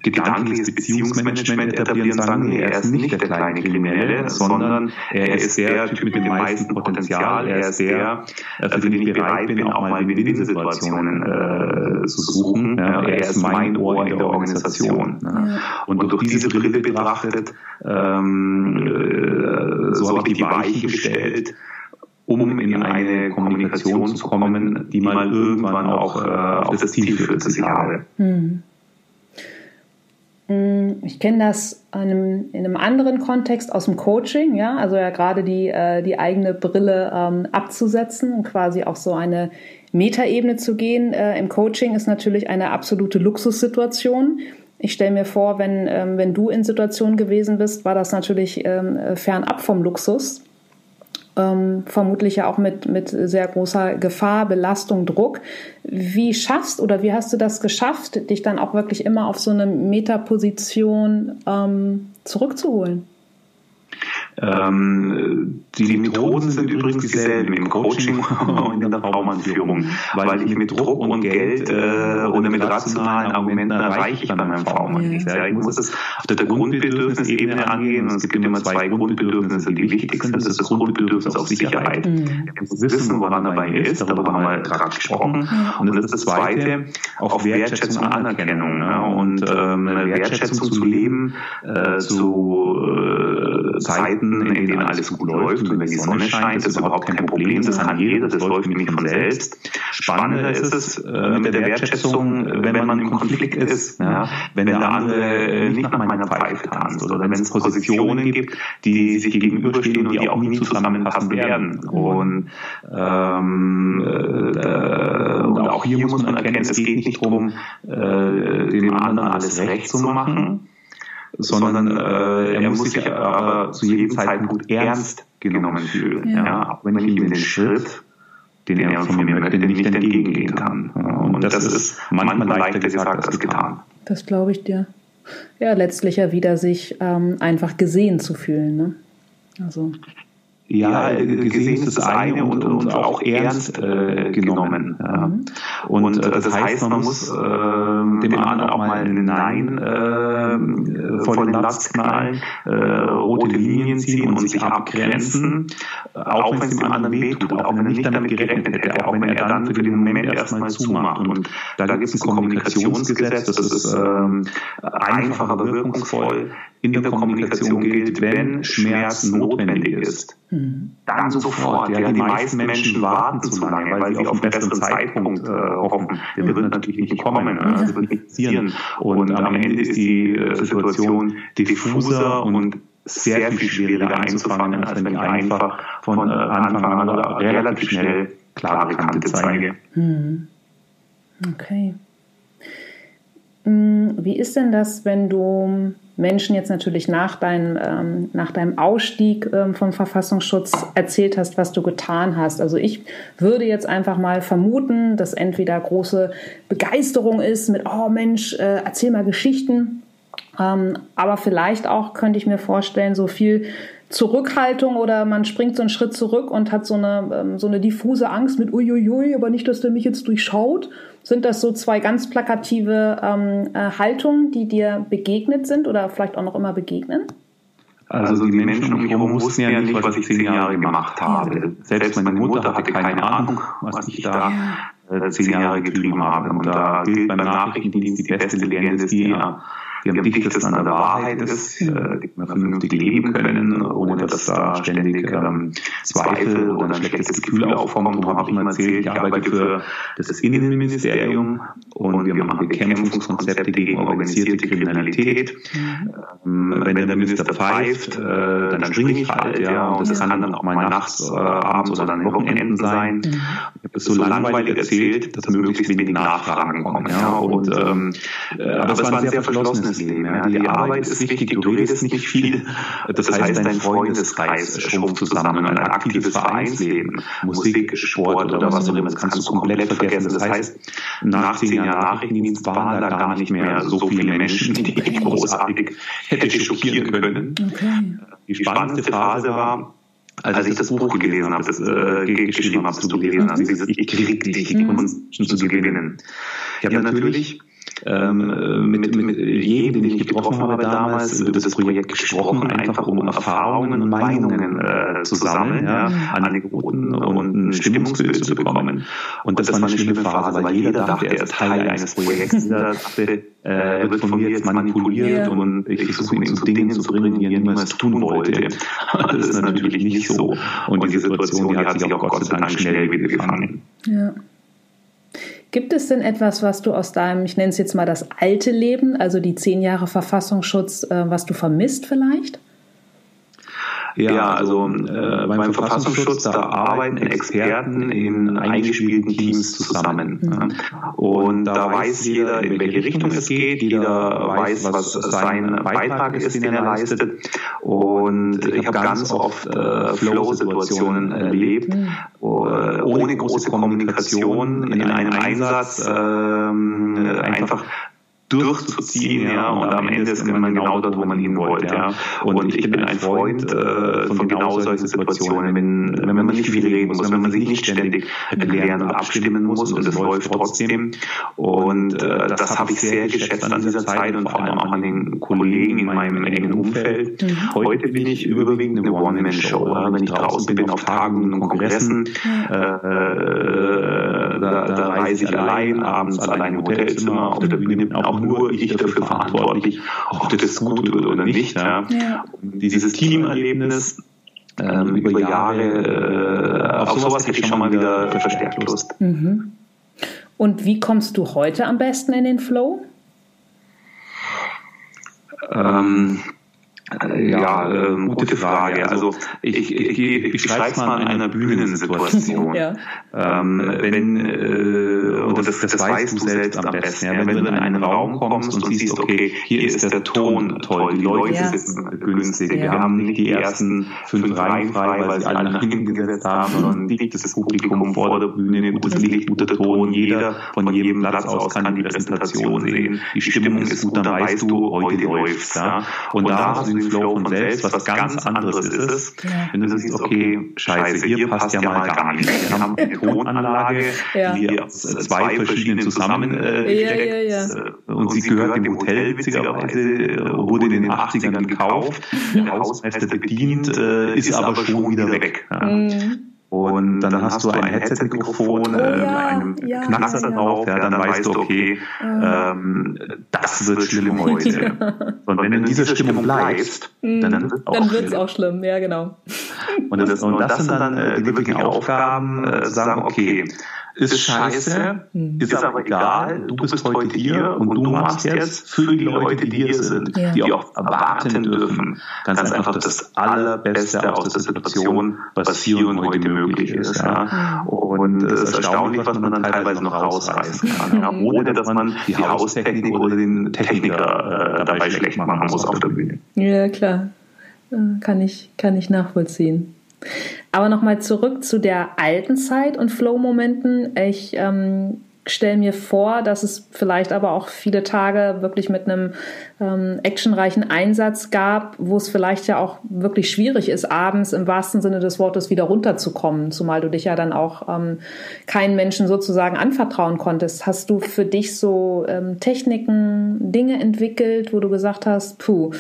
gedankliches Beziehungsmanagement etablieren sagen, nee, er ist nicht der kleine Kriminelle, sondern er ist der Typ mit dem meisten Potenzial, er ist der, für den ich bereit bin, auch mal Win-Win-Situationen äh, zu suchen. Ja, er ist mein Ohr in der Organisation. Ja. Und durch diese Brille betrachtet, ähm, äh, so habe ich die Weiche gestellt, um in eine Kommunikation zu kommen, die mal irgendwann auch äh, auf das Ziel führt, das ich habe. Hm. Mm, ich kenne das in einem, in einem, anderen Kontext aus dem Coaching, ja, also ja gerade die, äh, die eigene Brille ähm, abzusetzen und quasi auch so eine Metaebene zu gehen. Äh, Im Coaching ist natürlich eine absolute Luxussituation. Ich stelle mir vor, wenn, ähm, wenn du in Situationen gewesen bist, war das natürlich ähm, fernab vom Luxus ähm, vermutlich ja auch mit, mit sehr großer Gefahr, Belastung, Druck. Wie schaffst oder wie hast du das geschafft, dich dann auch wirklich immer auf so eine Metaposition ähm, zurückzuholen? Ähm, die Methoden sind übrigens dieselben im Coaching [laughs] und in der Traumanführung, weil ich mit Druck und Geld äh, oder mit rationalen Argumenten erreiche ich bei meinem Trauma nichts. Ja, ich muss es auf der Grundbedürfnisebene angehen und es gibt immer zwei Grundbedürfnisse, die wichtig sind. Das ist das Grundbedürfnis auf Sicherheit. Mhm. Ich muss wissen, woran er bei mir ist, darüber haben wir gerade gesprochen. Und das ist das Zweite, auf Wertschätzung und Anerkennung. Ja, und ähm, Wertschätzung zu leben äh, zu äh, Zeiten, Zeiten, in denen alles gut läuft und wenn die Sonne scheint, ist überhaupt kein Problem. Das kann jeder, das läuft nämlich von selbst. Spannender ist es äh, mit der Wertschätzung, wenn man im Konflikt ist. Ja? Wenn der andere nicht nach meiner Pfeife tanzt oder wenn es Positionen gibt, die sich gegenüberstehen und die auch nie zusammenpassen werden. Und, ähm, äh, und auch hier muss man erkennen, es geht nicht darum, äh, dem anderen alles recht zu machen, sondern äh, er muss sich aber zu jedem Zeitpunkt ernst genommen fühlen. Ja. ja. auch wenn ich ihm den Schritt, den er von mir möchte, nicht entgegengehen kann. Und, Und das, das ist manchmal leichter gesagt als getan. Das glaube ich dir. Ja, letztlich ja wieder sich ähm, einfach gesehen zu fühlen. Ne? Also. Ja, äh, gesehen ist das eine und, und auch ernst äh, genommen. Ja. Und äh, das heißt, man muss äh, dem anderen auch mal ein Nein äh, vor den Latz knallen, äh, rote Linien ziehen und sich abgrenzen, auch wenn es dem anderen wehtut, auch wenn er nicht damit gerechnet hätte, auch wenn er dann für den Moment erstmal zumacht. Und da gibt es ein Kommunikationsgesetz, das ist ähm, einfach, aber wirkungsvoll in der Kommunikation gilt, wenn Schmerz notwendig ist dann sofort. Ja, die meisten Menschen warten zu lange, weil sie auf einen besseren Zeitpunkt äh, hoffen. Der wird natürlich nicht kommen, das also wird nicht passieren. Und am Ende ist die äh, Situation diffuser und sehr viel schwieriger einzufangen, als wenn ich einfach von äh, Anfang an oder relativ schnell klare Kante zeige. Hm. Okay. Hm, wie ist denn das, wenn du Menschen jetzt natürlich nach, dein, ähm, nach deinem Ausstieg ähm, vom Verfassungsschutz erzählt hast, was du getan hast. Also ich würde jetzt einfach mal vermuten, dass entweder große Begeisterung ist mit, oh Mensch, äh, erzähl mal Geschichten. Ähm, aber vielleicht auch könnte ich mir vorstellen, so viel Zurückhaltung oder man springt so einen Schritt zurück und hat so eine, ähm, so eine diffuse Angst mit uiuiui, aber nicht, dass der mich jetzt durchschaut. Sind das so zwei ganz plakative ähm, äh, Haltungen, die dir begegnet sind oder vielleicht auch noch immer begegnen? Also die Menschen um mich herum wussten ja nicht, was ich zehn Jahre gemacht habe. Selbst meine Mutter hatte keine Ahnung, was ich da äh, zehn Jahre getrieben habe. Und da gilt beim Nachrichtendienst die beste Legende ist die, am dichtesten an der Wahrheit ist, äh, man vernünftig leben können, ohne dass da ständig ähm, Zweifel oder ein schlechtes Gefühl aufkommt. Und habe ich immer erzählt, ich arbeite für das Innenministerium und wir machen Bekämpfungskonzepte gegen organisierte Kriminalität. Ähm, wenn der Minister pfeift, äh, dann springe ich halt, ja, und das kann dann auch mal nachts, äh, abends oder dann Wochenenden sein. Das so langweilig erzählt, dass möglichst wenig Nachfragen kommen. Ja, und, ähm, äh, aber es war ein sehr verschlossenes Leben. Ja. Die Arbeit ist wichtig, du redest nicht viel. Das heißt, dein Freundeskreis schrumpft zusammen. Ein aktives Vereinsleben, Musik, Sport oder was auch immer, das kannst du komplett vergessen. Das heißt, nach zehn Jahren Nachrichtendienst waren da gar nicht mehr so viele Menschen, die ich [laughs] großartig hätte schockieren können. Okay. Die spannendste Phase war, als, als ich das Buch gelesen habe, das äh, geschrieben habe, was du gelesen hast, dieses Ich krieg dich, die Kunst [laughs] zu gewinnen. Ich habe natürlich ähm, mit, mit jedem, den ich getroffen habe damals, über das Projekt gesprochen, einfach um Erfahrungen und Meinungen äh, zu sammeln, ja, Anekdoten und ein Stimmungsbild zu bekommen. Und das war eine schlimme Phase, weil jeder dachte, er ist Teil eines Projekts. Dachte, äh, wird von mir jetzt manipuliert und ich versuche ihn zu Dingen zu bringen, die er niemals tun wollte. [laughs] Das ist natürlich nicht so. Und die Situation, die hat sich auch Gott sei Dank schnell wieder gefangen. Ja. Gibt es denn etwas, was du aus deinem, ich nenne es jetzt mal das alte Leben, also die zehn Jahre Verfassungsschutz, äh, was du vermisst vielleicht? Ja, also äh, beim Verfassungsschutz, da arbeiten Experten in eingespielten Teams zusammen. Mhm. Und da weiß jeder, in welche Richtung es geht, jeder weiß, was sein Beitrag ist, den er leistet. Und ich habe ganz oft äh, Flow-Situationen erlebt, mhm. ohne große Kommunikation in einem Einsatz äh, einfach durchzuziehen, ja, und am Ende ist man genau dort, wo man hin wollte, ja. Und ich bin ein Freund äh, von genau solchen Situationen, wenn, wenn man nicht viel reden muss, wenn man sich nicht ständig erklären und abstimmen muss und es läuft trotzdem. Und äh, das habe ich sehr geschätzt an dieser Zeit und vor allem auch an den Kollegen in meinem engen Umfeld. Mhm. Heute bin ich überwiegend eine One-Man-Show. Wenn ich draußen bin auf Tagen und Kongressen, äh, äh, da, da reise ich allein, abends allein im Hotelzimmer, auf der Bühne bin auch nur ich dafür verantwortlich, ob das gut wird oder nicht. Ja. ja. Dieses Teamerlebnis ähm, über Jahre, äh, auf sowas hätte ich schon mal wieder verstärkt Lust. Mhm. Und wie kommst du heute am besten in den Flow? Ähm, ja, ähm, gute Frage. Also ich, ich, ich, ich beschreibe es mal in einer Bühnensituation. [laughs] ja. ähm, wenn, äh, und das, das weißt du selbst am besten, ja, wenn du in einen Raum kommst und siehst, okay, hier ist der Ton toll, die Leute ja. sitzen günstig, ja. wir haben nicht die ersten fünf Reihen frei, weil sie alle nach hinten gesetzt haben, sondern dichtes Publikum vor der Bühne, gutes Licht, guter Ton, jeder von jedem Platz aus kann die Präsentation sehen, die Stimmung ist gut, dann weißt du, heute läuft's. Ja. Und da hast du den Flow von selbst, was ganz anderes ist. es, wenn du siehst, okay, scheiße, hier passt ja mal gar nicht. Wir haben [laughs] eine Tonanlage, die aus zwei verschiedenen zusammensteckt ja, ja, und sie gehört dem Hotel witzigerweise, wurde in den 80ern gekauft, der Hausmeister bedient, äh, ist aber schon wieder weg. Mhm. Und dann, dann hast du ein Headset-Mikrofon, äh, ja, einem ja, Knackser ja, drauf, ja, dann, dann weißt du, okay, ähm, das wird schlimm heute. [laughs] Und wenn du in dieser Stimmung bleibst, dann, dann wird es auch, auch schlimm, ja, genau. [laughs] Und das, und das sind dann äh, die wirklichen Aufgaben, äh, sagen, okay, ist scheiße, mhm. ist aber egal, du bist heute hier und du machst jetzt für die Leute, die hier sind, ja. die auch erwarten dürfen, ganz einfach das Allerbeste aus der Situation, was hier und heute möglich ist. Ja. Und es ist erstaunlich, was man dann teilweise noch rausreißen kann, ja. ohne dass man die Haustechnik oder den Techniker äh, dabei schlecht machen muss auf der Bühne. Ja, klar. Äh, kann ich, kann ich nachvollziehen. Aber nochmal zurück zu der alten Zeit und Flow-Momenten. Ich ähm, stelle mir vor, dass es vielleicht aber auch viele Tage wirklich mit einem ähm, actionreichen Einsatz gab, wo es vielleicht ja auch wirklich schwierig ist, abends im wahrsten Sinne des Wortes wieder runterzukommen, zumal du dich ja dann auch ähm, keinen Menschen sozusagen anvertrauen konntest. Hast du für dich so ähm, Techniken, Dinge entwickelt, wo du gesagt hast, puh,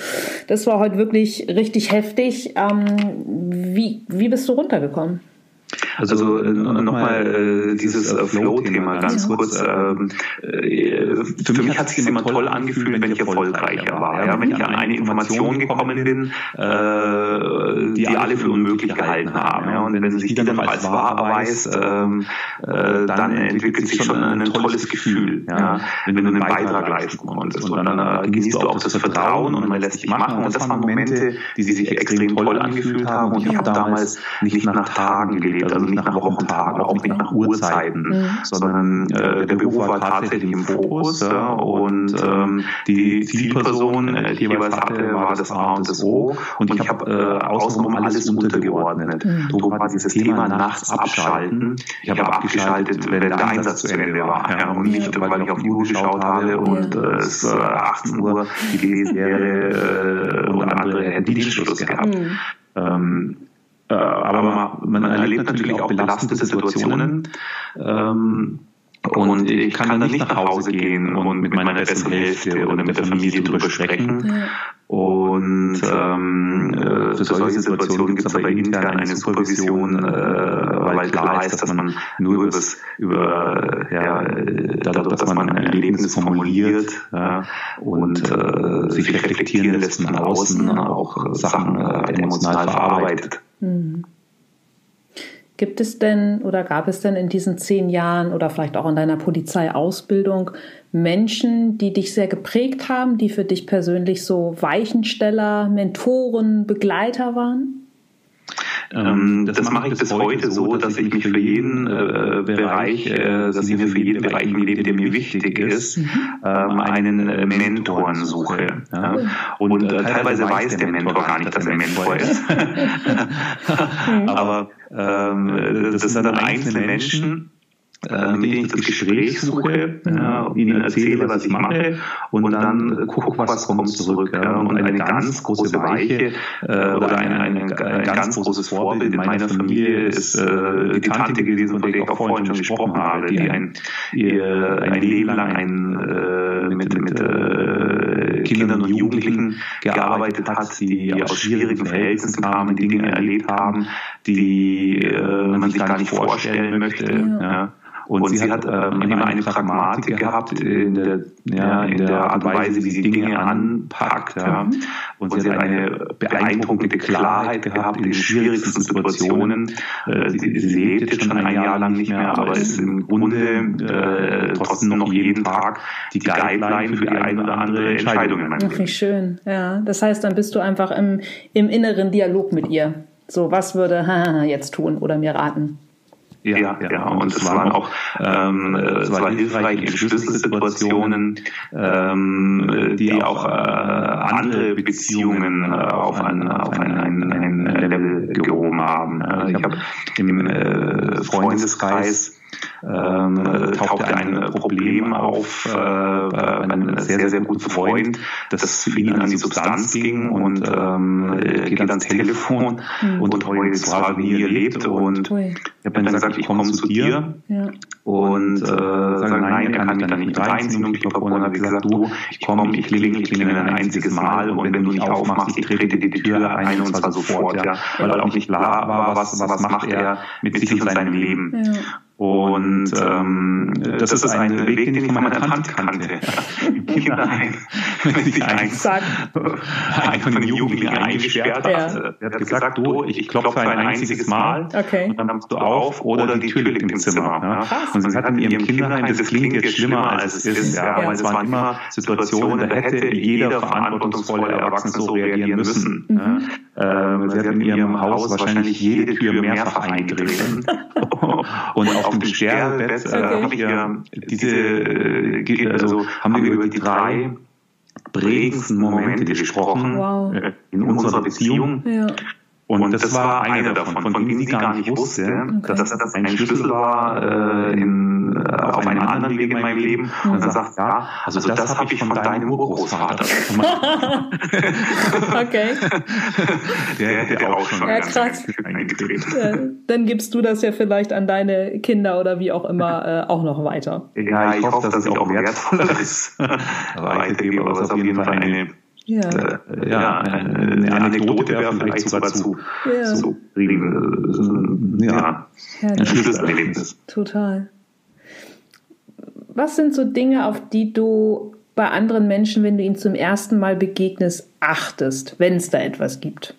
das war heute wirklich richtig heftig. Ähm, wie, wie bist du runtergekommen? Also äh, nochmal äh, dieses äh, Flow-Thema ganz kurz. Ähm, äh, für mich hat es sich immer toll angefühlt, wenn ich erfolgreicher war. Ja? Wenn ich an eine Information gekommen bin, äh, die alle für unmöglich gehalten haben. Ja? Und wenn sich die dann als wahr erweist, ähm, äh, dann entwickelt sich schon ein tolles Gefühl, ja? wenn du einen Beitrag leisten konntest. Und dann äh, genießt du auch das Vertrauen und man lässt sich machen. Und das waren Momente, die sich extrem toll angefühlt haben. Und ich habe damals nicht nach Tagen gelebt, also nicht nach Wochentagen, auch nicht nach Uhrzeiten, mhm. sondern äh, der Beruf war tatsächlich im Fokus. Ja? Und ähm, die Zielperson, äh, die ich jeweils hatte, war das A und das O. Und ich habe äh, außenrum alles untergeordnet. Mhm. So war dieses Thema nachts abschalten. Ich habe abgeschaltet, wenn der Einsatz zu Ende war. Ja? Und nicht, weil ich auf die Uhr geschaut habe und äh, es äh, 18 Uhr gewesen wäre [laughs] äh, und andere hätten Dienstschluss gehabt. Mhm. Ähm, äh, aber man, man erlebt natürlich auch belastende Situationen. Ähm, und ich kann dann nicht nach Hause gehen und mit meiner besseren Hälfte oder mit der Familie drüber sprechen. Ja. Und ähm, äh, für solche Situationen gibt es aber intern eine Supervision, äh, weil klar ist, dass man nur über das, über ja, dadurch, dass man ein Erlebnis formuliert ja, und äh, sich reflektieren lässt von außen, auch Sachen äh, emotional verarbeitet. Mhm. Gibt es denn oder gab es denn in diesen zehn Jahren oder vielleicht auch in deiner Polizeiausbildung Menschen, die dich sehr geprägt haben, die für dich persönlich so Weichensteller, Mentoren, Begleiter waren? Ähm, das, das mache ich bis heute so, dass ich mich für jeden äh, Bereich, äh, dass ich mir für jeden Bereich im Leben, der mir wichtig ist, mhm. ähm, einen äh, Mentoren suche. Ja? Und äh, teilweise weiß der Mentor gar nicht, dass er Mentor ist. [laughs] [laughs] Aber ähm, das sind dann einzelne Menschen, äh, mit denen ich das Gespräch suche, ja, ihnen erzähle, was ich mache und dann gucke, was kommt zurück. Ja. Und eine ganz große Weiche äh, oder ein, ein, ein, ganz großes Vorbild in meiner Familie ist äh, die Tante gewesen, von der ich auch vorhin schon gesprochen habe, die ein, ihr, ein Leben lang ein, äh, mit, mit äh, Kindern und Jugendlichen gearbeitet hat, die aus schwierigen Verhältnissen kamen, Dinge erlebt haben, die äh, man sich gar nicht vorstellen möchte. Ja. Und, und sie, hat ähm, immer eine Pragmatik gehabt in der, ja, in der Art und Weise, wie sie Dinge anpackt. Ja. Und sie hat eine beeindruckende Klarheit gehabt in den schwierigsten Situationen. Äh, sie, sie lebt jetzt schon ein Jahr lang nicht mehr, aber ist im Grunde äh, trotzdem noch jeden Tag die Guideline für die eine oder andere Entscheidung in meinem Leben. schön, ja. Das heißt, dann bist du einfach im, im inneren Dialog mit ihr. So, was würde jetzt tun oder mir raten? Ja, ja, ja. Und, es waren auch, ähm, es war hilfreich in Schlüsselsituationen, ähm, die auch äh, andere Beziehungen äh, auf ein, auf ein, ein, ein Level gehoben haben. Ich habe im äh, Freundeskreis ähm, äh, tauchte ein Problem auf äh, bei einem sehr, sehr guten Freund, das für ihn an die Substanz ging und ähm, geht ans Telefon mhm. und heult zwar, wie er lebt. Und ich habe dann gesagt, ich komme zu dir ja. und äh, sage, nein, er kann mich dann nicht reinziehen. Und ich habe gesagt, du, ich komme, ich klingel, ich klingel ein einziges Mal und wenn du nicht aufmachst, ich trete dir die Tür ein und zwar sofort, ja, weil auch nicht klar war, was, was macht er mit sich und seinem Leben. Ja. Und ähm, das, das ist ein Weg, den ich von meiner Tante kannte. [laughs] Im Kinderheim, wenn sich ein, ein von den Jugendlichen eingesperrt ja. hat. Er hat gesagt, du, ich klopfe ein einziges Mal okay. und dann machst du auf oder die Tür liegt im Zimmer. Ja. Und sie hat in ihrem Kinderheim, das klingt jetzt schlimmer als es ist, ja, aber es waren immer Situationen, da hätte jeder verantwortungsvolle Erwachsene so reagieren müssen. Mhm. Ähm, sie hat in ihrem Haus wahrscheinlich jede Tür mehrfach eingetreten. [laughs] [laughs] und auf dem Sterbebett äh, okay. habe ich äh, diese, äh, also haben wir über die drei prägendsten Momente gesprochen wow. Äh, in unserer Beziehung. Ja. Und, und das, das, war einer davon, von, von denen sie gar nicht wusste, okay. dass das ein Schlüssel war äh, in, äh, auf einem anderen Weg in meinem Leben. Mhm. Und dann sagt ja, also, also das, das habe ich von deinem Urgroßvater. okay. [laughs] Der hätte auch schon ja, krass. Ja, dann gibst du das ja vielleicht an deine Kinder oder wie auch immer [laughs] äh, auch noch weiter. Ja, ich, hoffe, dass es auch wertvoller ist. [laughs] weitergeben, aber es ist auf jeden Fall eine ja. Äh, ja, eine, eine Anekdote wäre vielleicht sogar zu, ja. zu. Äh, ja, ein Schlüsselerlebnis. Total. Was sind so Dinge, auf die du bei anderen Menschen, wenn du ihnen zum ersten Mal begegnest, achtest, wenn es da etwas gibt?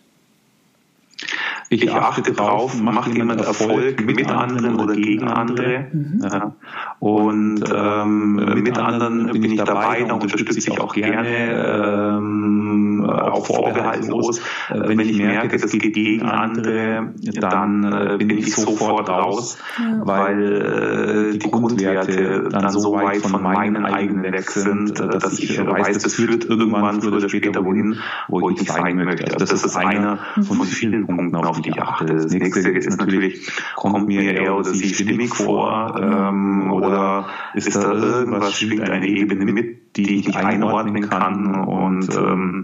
Ich achte drauf, macht jemand Erfolg mit anderen oder gegen andere. Mhm. Ja. Und ähm, mit anderen bin ich dabei, da unterstütze ich auch gerne, ähm, auch vorbehaltlos. Wenn ich merke, das geht gegen andere, dann äh, bin ich sofort raus, ja. weil äh, die Grundwerte dann so weit von meinen eigenen weg sind, äh, dass ich weiß, das führt irgendwann früher oder später wohin, wo ich nicht sein möchte. Also das ist einer von vielen Punkten, auf die ich achte. Das nächste ist natürlich, kommt mir er oder sie stimmig vor ähm, oder ist da irgendwas, schwingt eine Ebene mit, die ich nicht einordnen kann und ähm,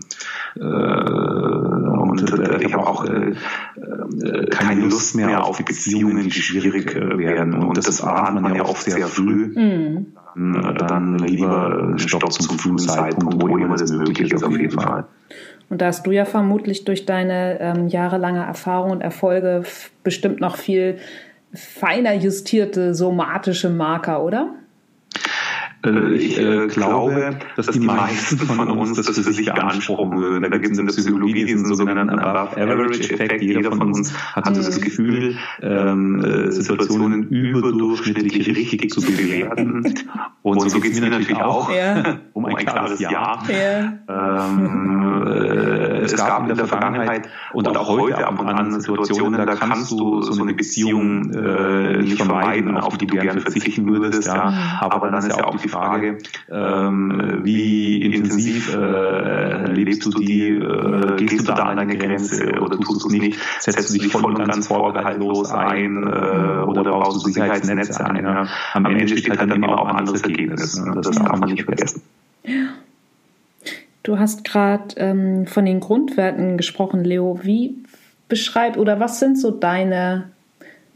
äh, und äh, ich habe auch äh, äh, keine Lust mehr auf Beziehungen, die schwierig äh, werden und das ahnt man ja oft sehr früh. Mhm. Dann, dann lieber Stopp zum frühen Zeitpunkt, wo immer das möglich ist, auf jeden Fall. Und da hast du ja vermutlich durch deine ähm, jahrelange Erfahrung und Erfolge bestimmt noch viel feiner justierte somatische Marker, oder? Äh, ich äh, glaube, dass die meisten von uns das für sich beanspruchen würden. Da gibt es in der Psychologie diesen sogenannten Above-Average-Effekt. Jeder von uns hat das Gefühl, ähm, äh, Situationen überdurchschnittlich richtig zu bewerten. [laughs] Und so geht es mir natürlich auch, ja. [laughs] um ein klares Ja. ja. Ähm, äh, es gab in der Vergangenheit und auch heute ab und an Situationen, da kannst du so eine Beziehung äh, nicht vermeiden, auf die du gerne verzichten würdest. Ja. Aber dann ist ja auch die Frage, ähm, wie intensiv äh, lebst du die, äh, gehst du da an deine Grenze oder tust du es nicht, setzt du dich voll und ganz vorbehaltlos ein äh, oder baust du Sicherheitsnetze ein. Ja. Am Ende steht halt dann immer auch ein anderes Ergebnis. Ne? Das darf man nicht vergessen. Du hast gerade ähm, von den Grundwerten gesprochen, Leo. Wie beschreib oder was sind so deine,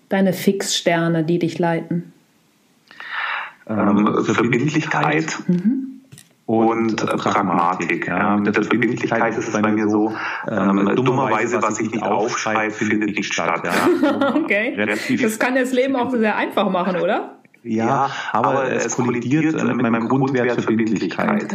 deine Fixsterne, die dich leiten? Ähm, Verbindlichkeit. Mhm und äh, Pragmatik. Ja. Mit der Verbindlichkeit ist es bei mir so, ähm, dummerweise, was ich nicht aufschreibe, findet nicht statt. Ja. okay, das kann das Leben auch [laughs] sehr einfach machen, oder? Ja, aber, aber es kollidiert mit meinem Grundwert Verbindlichkeit.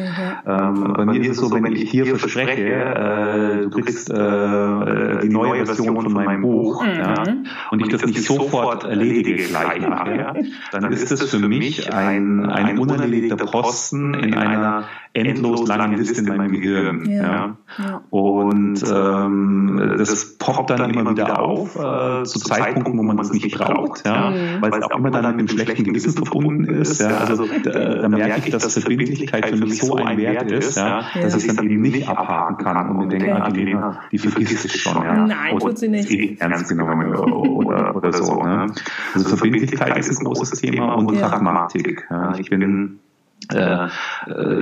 Ähm, bei mir ist es so, wenn ich hier verspreche, äh, du kriegst äh, die neue Version von meinem Buch, mhm. ja, und ich das nicht sofort erledige gleich nachher, dann ist es für mich ein, ein unerledigter Posten in einer endlos langen Liste in meinem Gehirn. Ja. ja. Und ähm, das poppt dann immer wieder auf, äh, zu Zeitpunkten, wo man es nicht braucht, ja, mhm. weil es auch immer dann mit dem schlechten Gewissen Gewissen verbunden ist. Ja, also da, da merke ich, dass Verbindlichkeit für mich so ein Wert ist, ja, dass ich dann eben nicht abhaken kann und mir denke, okay. Angelina, die vergisst es schon. Ja. Nein, tut sie nicht. Ernst genommen oder, oder so. Ne? Also Verbindlichkeit ist ein großes Thema und Pragmatik. Ja. Ich bin äh,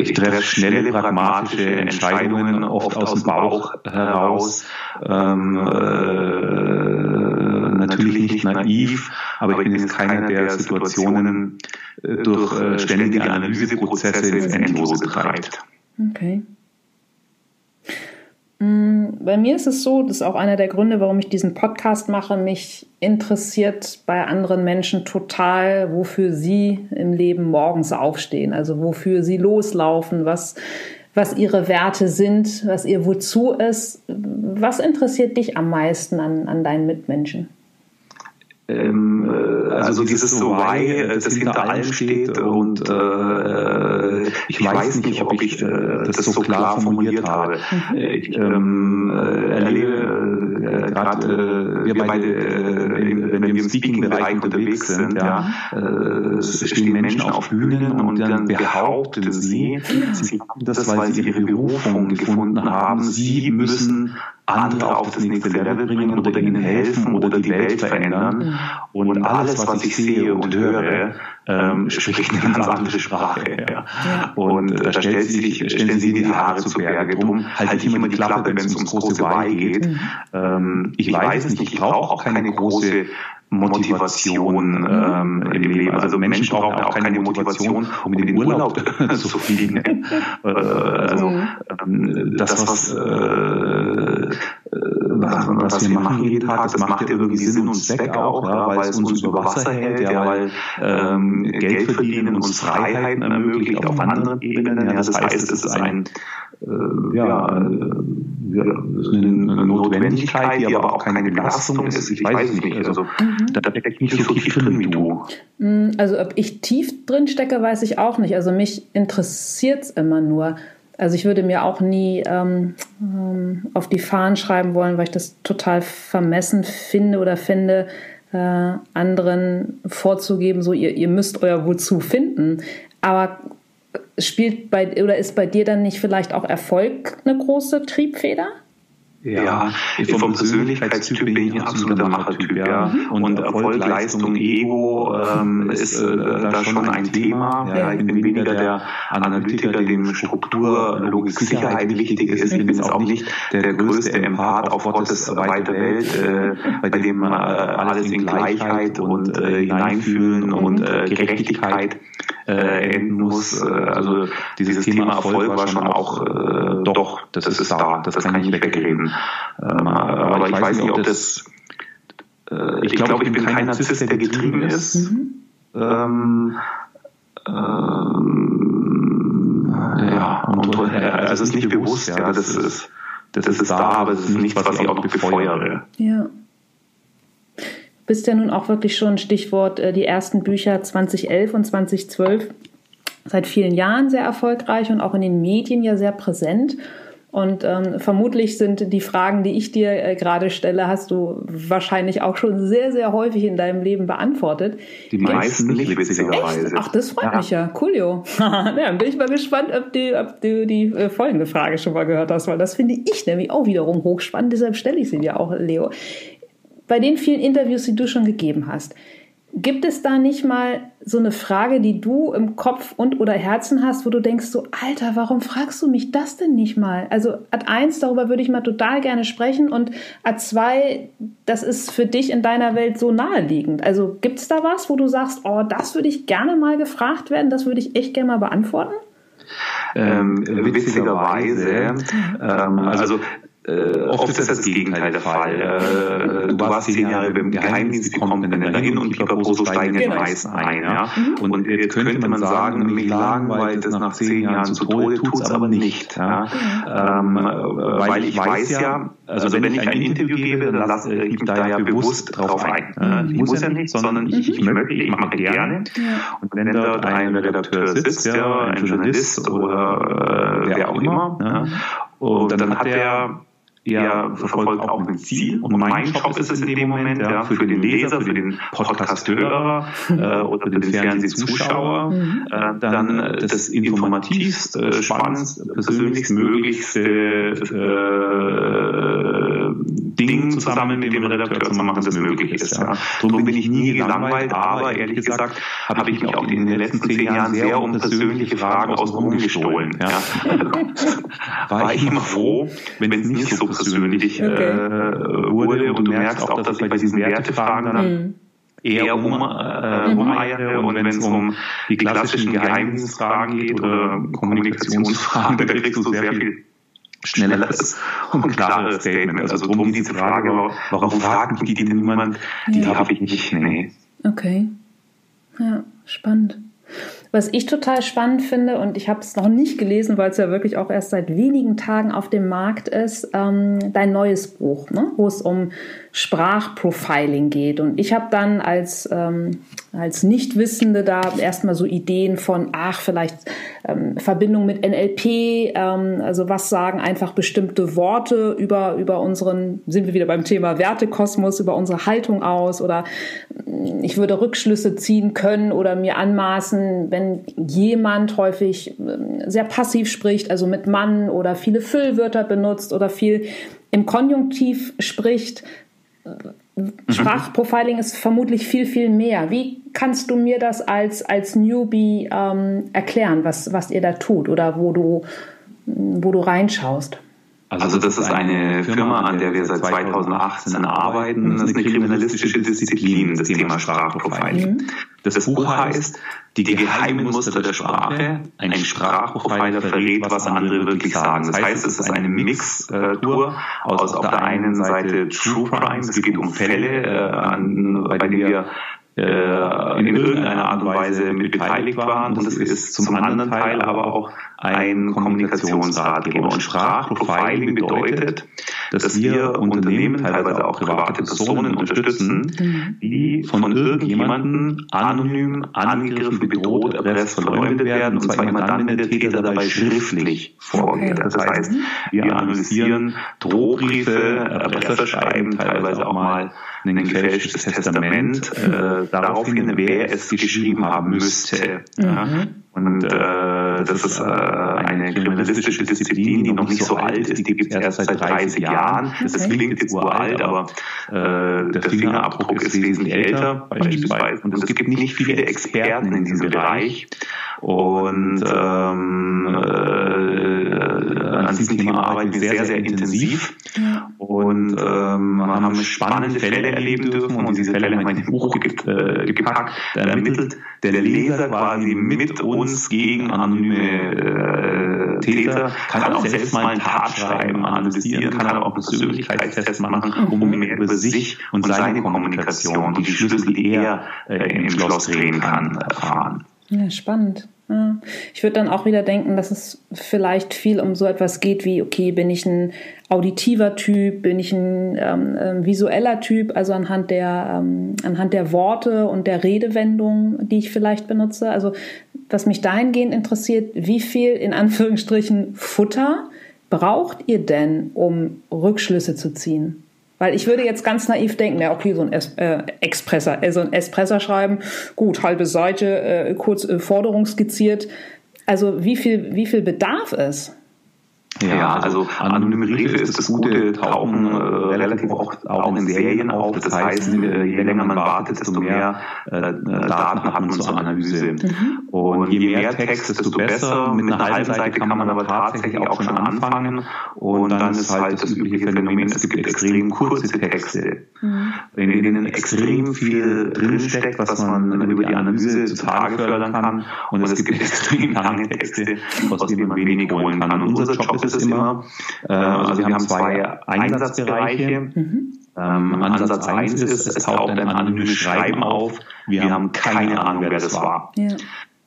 ich treffe schnelle, pragmatische Entscheidungen, oft aus dem Bauch heraus. Ähm, äh, natürlich nicht naiv, aber ich bin jetzt keiner, der Situationen äh, durch äh, ständige Analyseprozesse ins Endlose treibt. Okay. Mm, bei mir ist es so, das ist auch einer der Gründe, warum ich diesen Podcast mache. Mich interessiert bei anderen Menschen total, wofür sie im Leben morgens aufstehen, also wofür sie loslaufen, was, was ihre Werte sind, was ihr Wozu ist. Was interessiert dich am meisten an, an deinen Mitmenschen? Ähm, äh, also dieses so Why, äh, das hinter allem steht und äh, ich weiß nicht, ob ich äh, das so klar formuliert habe. Ich ähm, äh, erlebe äh, gerade, wir beide, äh, wenn wir im Speaking-Bereich unterwegs sind, ja, äh, stehen Menschen auf Bühnen und dann behaupten sie, sie haben das, weil sie ihre Berufung gefunden haben, sie müssen andere auf das nächste Level bringen oder ihnen helfen oder die Welt verändern. Und alles, was ich sehe und höre, ähm, spricht eine ganz andere Sprache. Ja. ja. Und äh, da stellt sie sich, stellen sie die Haare zu Berge. Drum halte ich immer die Klappe, wenn es ums große Why geht. Mhm. Ähm, ich weiß es nicht, ich brauche auch keine große Motivation ähm, im Leben. Also Menschen brauchen auch keine Motivation, um in den Urlaub [laughs] [laughs] zu fliegen. [laughs] Äh, also ähm, das, was, äh, was, was wir machen jeden Tag, das macht ja irgendwie Sinn und Zweck auch, ja, weil es uns über Wasser hält, ja, weil ähm, Geld verdienen uns Freiheiten ermöglicht auf anderen Ebenen. Ja, das heißt, es ist ein äh, ja, eine Notwendigkeit, die aber auch keine Belastung ist. Ich weiß es nicht. Also mhm. da stecke ich nicht so tief drin wie du. Mm, also ob ich tief drin stecke, weiß ich auch nicht. Also mich interessiert es immer nur. Also ich würde mir auch nie ähm, ähm, auf die Fahnen schreiben wollen, weil ich das total vermessen finde oder finde, äh, anderen vorzugeben, so ihr, ihr müsst euer Wozu finden. Aber spielt bei oder ist bei dir dann nicht vielleicht auch Erfolg eine große Triebfeder? Ja, vom, vom Persönlichkeitstyp bin ich ein absoluter Machertyp, ja. Mhm. Und, und Erfolg, Leistung, Ego ähm, [laughs] ist äh, da schon ein Thema. Ja, ich bin weniger der Analytiker, dem Struktur, Logik, Sicherheit wichtig ist. Ich bin jetzt auch nicht der größte Empath auf Gottes weite Welt, äh, [laughs] bei dem äh, alles in Gleichheit und äh, Hineinfühlen und äh, Gerechtigkeit äh, enden muss. Äh, also dieses Thema Erfolg war schon auch, äh, doch, das ist da, das kann ich nicht wegreden. Ähm, aber ich weiß nicht, ob das, äh, ich glaube, ich bin kein Narzisst, der getrieben ist. Mhm. Ähm, ähm, ja, und, und also es ist nicht bewusst, ja, das ist, das ist da, aber es ist nichts, was ich auch befeuere. Ja bist ja nun auch wirklich schon Stichwort äh, die ersten Bücher 2011 und 2012 seit vielen Jahren sehr erfolgreich und auch in den Medien ja sehr präsent. Und ähm, vermutlich sind die Fragen, die ich dir äh, gerade stelle, hast du wahrscheinlich auch schon sehr, sehr häufig in deinem Leben beantwortet. Die meisten nicht, witzigerweise. Ach, das freut ja. mich ja. Coolio. [laughs] ja, dann bin ich mal gespannt, ob du, ob du die äh, folgende Frage schon mal gehört hast, weil das finde ich nämlich auch wiederum hochspannend. Deshalb stelle ich sie dir auch, Leo bei den vielen Interviews, die du schon gegeben hast, gibt es da nicht mal so eine Frage, die du im Kopf und oder Herzen hast, wo du denkst so, Alter, warum fragst du mich das denn nicht mal? Also Ad 1, darüber würde ich mal total gerne sprechen und Ad 2, das ist für dich in deiner Welt so naheliegend. Also gibt es da was, wo du sagst, oh, das würde ich gerne mal gefragt werden, das würde ich echt gerne mal beantworten? Ähm, witzigerweise, ähm, also äh, oft ist das das Gegenteil der Fall. Äh, du warst zehn Jahre beim Geheimdienst, die kommen dann dahin und Pipapo so steigen die meisten ein. Ja? Und, und jetzt könnte man sagen, mich langweilt das nach zehn Jahren zu Tode, tut es aber nicht. Ja? Ähm, weil ich weiß ja, also wenn ich ein Interview gebe, dann lasse ich mich da ja bewusst drauf ein. Ich muss ja nicht, sondern ich, ich möchte, ich mache gerne. Und wenn dort ein Redakteur sitzt, ja, ein Journalist oder äh, wer auch immer, und dann hat er er verfolgt auch ein Ziel. Und mein Job ist es in dem Moment, ja, für den Leser, für den Podcast-Hörer äh, oder für den Fernsehzuschauer, mhm. äh, dann äh, das informativste, spannendste, persönlichst möglichste äh, Ding zusammen mit dem Redakteur zu machen, das möglich ist. Ja. Darum bin ich nie gelangweilt, aber ehrlich gesagt habe ich mich auch in den letzten zehn Jahren sehr um persönliche Fragen aus dem Ruhm gestohlen. Ja. [laughs] War ich immer froh, wenn es nicht so persönlich okay. äh, wurde und du merkst auch, dass ich bei diesen Wertefragen dann mhm. eher um, äh, umeiere und wenn es um die klassischen Geheimdienstfragen geht oder Kommunikationsfragen, da kriegst du sehr viel schnelleres [laughs] und klareres Statement. Also drum diese Frage, warum fragt mich die denn niemand, die ja. habe ich nicht. Nee. Okay. Ja, spannend. Was ich total spannend finde, und ich habe es noch nicht gelesen, weil es ja wirklich auch erst seit wenigen Tagen auf dem Markt ist, ähm, dein neues Buch, ne? wo es um Sprachprofiling geht. Und ich habe dann als, ähm, als Nichtwissende da erstmal so Ideen von, ach, vielleicht ähm, Verbindung mit NLP, ähm, also was sagen einfach bestimmte Worte über, über unseren, sind wir wieder beim Thema Wertekosmos, über unsere Haltung aus oder mm, ich würde Rückschlüsse ziehen können oder mir anmaßen, wenn jemand häufig ähm, sehr passiv spricht, also mit Mann oder viele Füllwörter benutzt oder viel im Konjunktiv spricht, Sprachprofiling ist vermutlich viel, viel mehr. Wie kannst du mir das als, als Newbie ähm, erklären, was, was ihr da tut oder wo du, wo du reinschaust? Also, also das ist eine Firma, an der wir seit 2018 arbeiten. Das ist eine kriminalistische Disziplin, das Thema Sprachprofiling. Das Buch heißt Die geheimen Muster der Sprache. Ein Sprachprofiler verrät, was andere wirklich sagen. Das heißt, es ist eine Mixtur aus auf der einen Seite True Crime, es geht um Fälle, äh, bei denen wir in irgendeiner Art und Weise mit beteiligt waren. Und es ist zum anderen Teil aber auch ein Kommunikationsratgeber. Und Sprachprofiling bedeutet, dass wir Unternehmen, teilweise auch private Personen unterstützen, mhm. die von irgendjemandem anonym angegriffen, bedroht, erpresst, verleumdet werden. Und zwar immer dann, wenn der Täter dabei schriftlich vorgeht. Das heißt, wir analysieren Drohbriefe, Erpresserschreiben, teilweise auch mal ein gefälschtes Testament, äh, darauf hin, wer es geschrieben haben müsste. Mhm. Und äh, das ist äh, eine kriminalistische Disziplin, die noch nicht so alt ist, die gibt es erst seit 30 Jahren. Das klingt jetzt uralt, aber äh, der Fingerabdruck ist wesentlich älter beispielsweise. Und es gibt nicht viele Experten in diesem Bereich. Und ähm, äh, an diesem Thema arbeiten wir sehr, sehr intensiv und ähm, haben spannende Fälle erleben dürfen und diese Fälle haben wir in ein Buch äh, gepackt. Ermittelt der Leser quasi mit uns gegen anonyme äh, Täter, kann auch selbst mal ein Tatschreiben analysieren, kann aber auch einen Persönlichkeitstest machen, um mehr über sich und seine Kommunikation und die Schlüssel, die er äh, im Schloss drehen kann, erfahren. Ja, spannend. Ja. Ich würde dann auch wieder denken, dass es vielleicht viel um so etwas geht wie, okay, bin ich ein auditiver Typ, bin ich ein ähm, äh, visueller Typ, also anhand der, ähm, anhand der Worte und der Redewendung, die ich vielleicht benutze. Also was mich dahingehend interessiert, wie viel in Anführungsstrichen Futter braucht ihr denn, um Rückschlüsse zu ziehen? Weil ich würde jetzt ganz naiv denken, ja, okay, so ein es äh, Expresser, äh, so ein Espresser schreiben, gut, halbe Seite, äh, kurz äh, Forderung skizziert. Also wie viel, wie viel bedarf es? Ja, also, also anonyme Briefe ist das Gute, tauchen äh, relativ oft auch in Serien auf. Das heißt, äh, je länger man wartet, desto mehr äh, Daten hat man zur Analyse. Mhm. Und je mehr Text, desto besser. Mit einer halben Seite kann man aber tatsächlich auch schon anfangen. Und dann ist halt das übliche Phänomen, es gibt extrem kurze Texte, mhm. in denen extrem viel drinsteckt, was man über die Analyse zutage fördern kann. Und es gibt extrem lange Texte, aus denen man wenig holen kann. Und unser Job ist es immer. Äh, also wir haben zwei Einsatzbereiche. Mhm. Ähm, Ansatz 1 ist, es taucht ein anonymes Schreiben auf. Wir haben keine Ahnung, wer das war. Ja.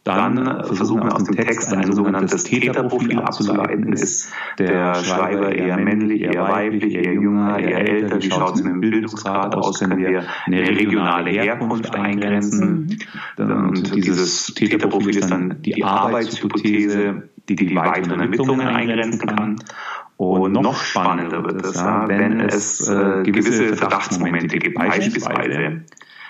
Dann versuchen wir aus dem Text ein sogenanntes Täterprofil abzuleiten. Ist der Schreiber eher männlich, eher weiblich, eher jünger, eher älter? Wie schaut es mit dem Bildungsgrad aus? Können wir eine regionale Herkunft eingrenzen? Mhm. Und dieses Täterprofil ist dann die Arbeitshypothese, die die weiteren Ermittlungen eingrenzen kann. Und noch spannender wird es, wenn es äh, gewisse Verdachtsmomente gibt. Beispielsweise,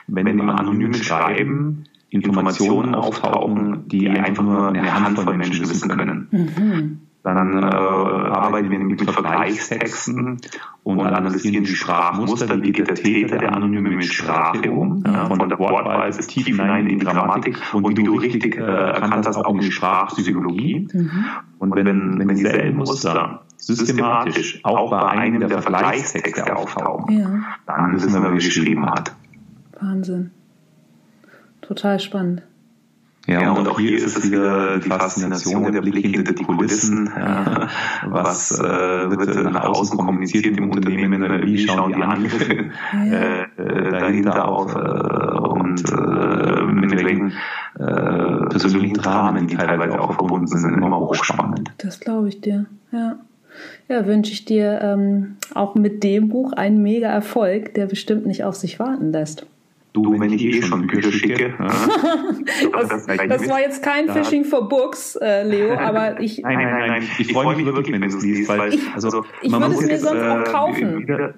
wenn im anonymen Schreiben Informationen auftauchen, die einfach nur eine Handvoll Menschen wissen können. Mhm. Dann äh, arbeiten wir mit Vergleichstexten und analysieren die Sprachmuster, wie geht der Täter, der Anonyme mit Sprache um, ja, von der Wortwahl bis tief hinein in die Grammatik und wie du richtig äh, erkannt hast, auch in die Sprachpsychologie. Mhm. Und wenn, wenn dieselben Muster systematisch auch bei einem der Vergleichstexte auftauchen, ja. dann wissen wir, wer geschrieben hat. Wahnsinn. Total spannend. Ja, ja, und auch hier ist es wieder die Faszination, der Blick hinter die Kulissen. Ja, [laughs] was äh, wird nach außen kommuniziert im Unternehmen? Wie schauen die Angriffe [laughs] äh, äh, dahinter auf? Äh, und äh, mit welchen äh, persönlichen Dramen, die teilweise auch verbunden sind, immer hochspannend. Das glaube ich dir, ja. Ja, wünsche ich dir ähm, auch mit dem Buch einen mega Erfolg, der bestimmt nicht auf sich warten lässt. Du, wenn ich eh schon Bücher schicke. [laughs] das, das, war jetzt kein Fishing for Books, äh, Leo, [laughs] aber ich. Nein, nein, nein, nein. Ich, ich freue mich wirklich, wenn du es liest, weil ich, also, ich würde es mir sonst auch kaufen. Wieder,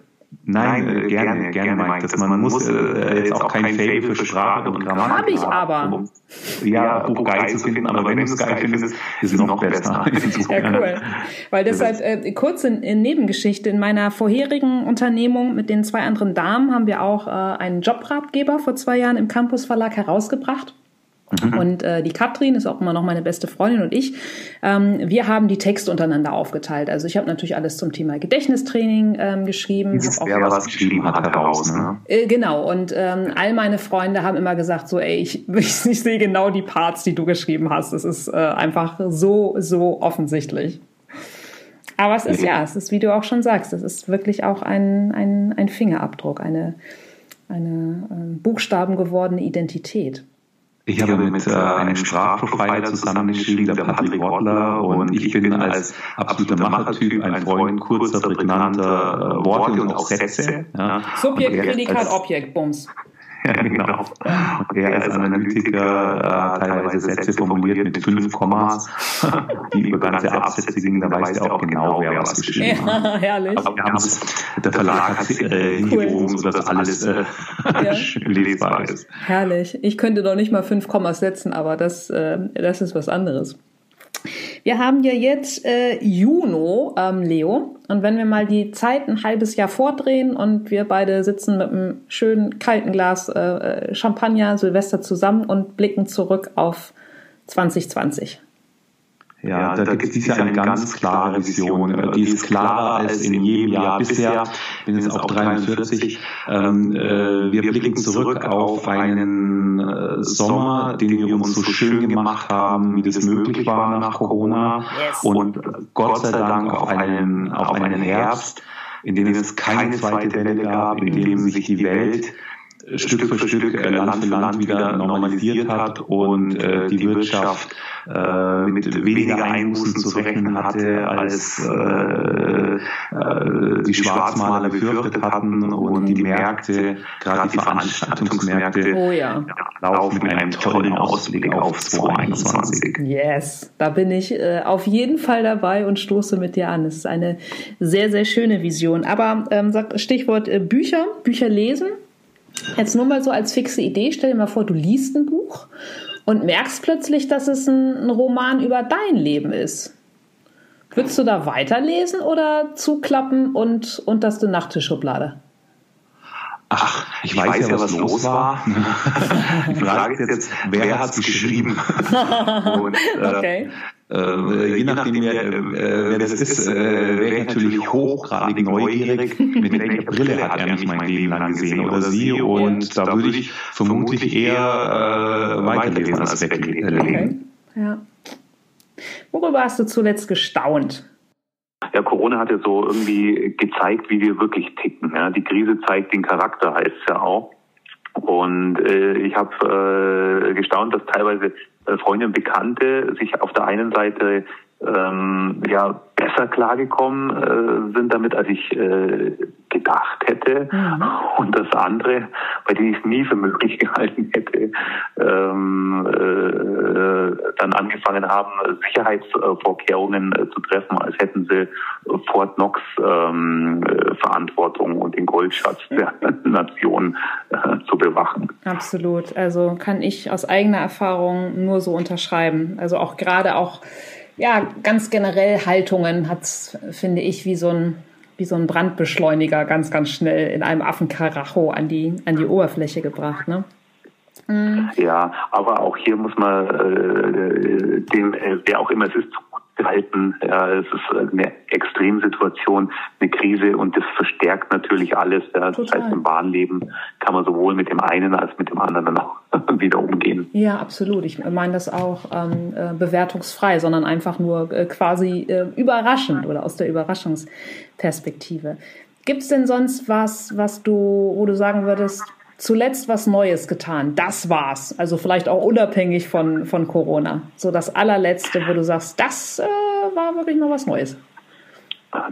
Nein, äh, gerne, gerne, Mike. Dass man, man muss äh, äh, jetzt auch kein Fable für Sprache und Grammatik Habe ich aber. Um, ja, Buch geil zu finden, aber wenn du es geil findest, ist es noch besser. [laughs] ja, cool. Weil deshalb, äh, kurz in, in Nebengeschichte, in meiner vorherigen Unternehmung mit den zwei anderen Damen haben wir auch äh, einen Jobratgeber vor zwei Jahren im Campus Verlag herausgebracht. Mhm. Und äh, die Katrin ist auch immer noch meine beste Freundin und ich. Ähm, wir haben die Texte untereinander aufgeteilt. Also ich habe natürlich alles zum Thema Gedächtnistraining ähm, geschrieben. Wer was geschrieben hat, heraus. Ne? Äh, genau. Und ähm, all meine Freunde haben immer gesagt, so, ey, ich, [laughs] ich, ich sehe genau die Parts, die du geschrieben hast. Das ist äh, einfach so, so offensichtlich. Aber es ist ja, es ist, wie du auch schon sagst, es ist wirklich auch ein, ein, ein Fingerabdruck, eine, eine ähm, buchstabengewordene Identität. Ich habe mit äh, einem Sprachprofiler zusammengeschrieben, der Patrick Wortler, und ich bin als absoluter Machertyp ein Freund kurzer, prägnanter äh, Worte und auch Sätze. Ja. Subjekt, Prädikat, Objekt, Bums. [laughs] Ja, genau. Und er als Analytiker äh, teilweise Sätze formuliert mit fünf Kommas, die über ganze Absätze singen, da weiß er auch genau, wer was geschrieben hat. Ja, herrlich. Aber wir der Verlag hat äh, hingehoben, sodass alles äh, [laughs] ja. [laughs] lesbar ist. Herrlich. Ich könnte doch nicht mal fünf Kommas setzen, aber das, äh, das ist was anderes. Wir haben ja jetzt äh, Juno, ähm, Leo. Und wenn wir mal die Zeit ein halbes Jahr vordrehen und wir beide sitzen mit einem schönen kalten Glas äh, äh Champagner Silvester zusammen und blicken zurück auf 2020. Ja, da, da gibt es ja eine ganz klare Vision. Die ist klarer als in jedem Jahr bisher. Bin jetzt auch 43. Ähm, äh, wir blicken zurück auf einen äh, Sommer, den wir uns so schön gemacht haben, wie das möglich war nach Corona. Yes. Und Gott sei Dank auf einen, auf einen Herbst, in dem es keine zweite Welle gab, in dem sich die Welt Stück für Stück, äh, Land für Land wieder normalisiert hat und äh, die Wirtschaft äh, mit weniger Einbußen zu rechnen hatte, als äh, äh, die Schwarzmaler befürchtet hatten und die Märkte, gerade die Veranstaltungsmärkte, oh ja. laufen mit einem tollen Ausblick auf 2021. Yes, da bin ich äh, auf jeden Fall dabei und stoße mit dir an. Es ist eine sehr, sehr schöne Vision. Aber ähm, Stichwort Bücher, Bücher lesen. Jetzt nur mal so als fixe Idee, stell dir mal vor, du liest ein Buch und merkst plötzlich, dass es ein, ein Roman über dein Leben ist. Würdest du da weiterlesen oder zuklappen und unterste Nachttischschublade? Ach, ich, ich weiß, weiß, ja, was, was los war. [laughs] Die Frage ist jetzt, wer hat es geschrieben? [laughs] und, äh, okay. Äh, je nachdem, wer, äh, wer das ist, äh, wäre ich natürlich hochgradig neugierig, [laughs] mit welcher Brille hat er mich mein Leben lang gesehen oder sie. Und da würde ich vermutlich eher äh, weiterlesen als weglesen. Okay. Ja. Worüber hast du zuletzt gestaunt? Ja, Corona hat ja so irgendwie gezeigt, wie wir wirklich ticken. Ja. Die Krise zeigt den Charakter, heißt es ja auch. Und äh, ich habe äh, gestaunt, dass teilweise äh, Freunde und Bekannte sich auf der einen Seite ähm, ja besser klargekommen äh, sind damit, als ich äh, gedacht hätte. Mhm. Und das andere, bei dem ich es nie für möglich [laughs] gehalten hätte, ähm, äh, dann angefangen haben, Sicherheitsvorkehrungen äh, zu treffen, als hätten sie Fort Knox ähm, äh, Verantwortung und den Goldschatz der [laughs] Nation äh, zu bewachen. Absolut. Also kann ich aus eigener Erfahrung nur so unterschreiben. Also auch gerade auch ja, ganz generell Haltungen hat finde ich, wie so ein wie so ein Brandbeschleuniger ganz, ganz schnell in einem Affenkaracho an die, an die Oberfläche gebracht. Ne? Mhm. Ja, aber auch hier muss man äh, dem, äh, wer auch immer es ist, halten. Ja, es ist eine Extremsituation, eine Krise und das verstärkt natürlich alles. Ja. Das heißt, im Bahnleben kann man sowohl mit dem einen als mit dem anderen dann auch [laughs] wieder umgehen. Ja, absolut. Ich meine das auch ähm, äh, bewertungsfrei, sondern einfach nur äh, quasi äh, überraschend oder aus der Überraschungsperspektive. Gibt es denn sonst was, was du, wo du sagen würdest, zuletzt was Neues getan. Das war's. Also vielleicht auch unabhängig von, von Corona. So das allerletzte, wo du sagst, das äh, war wirklich mal was Neues.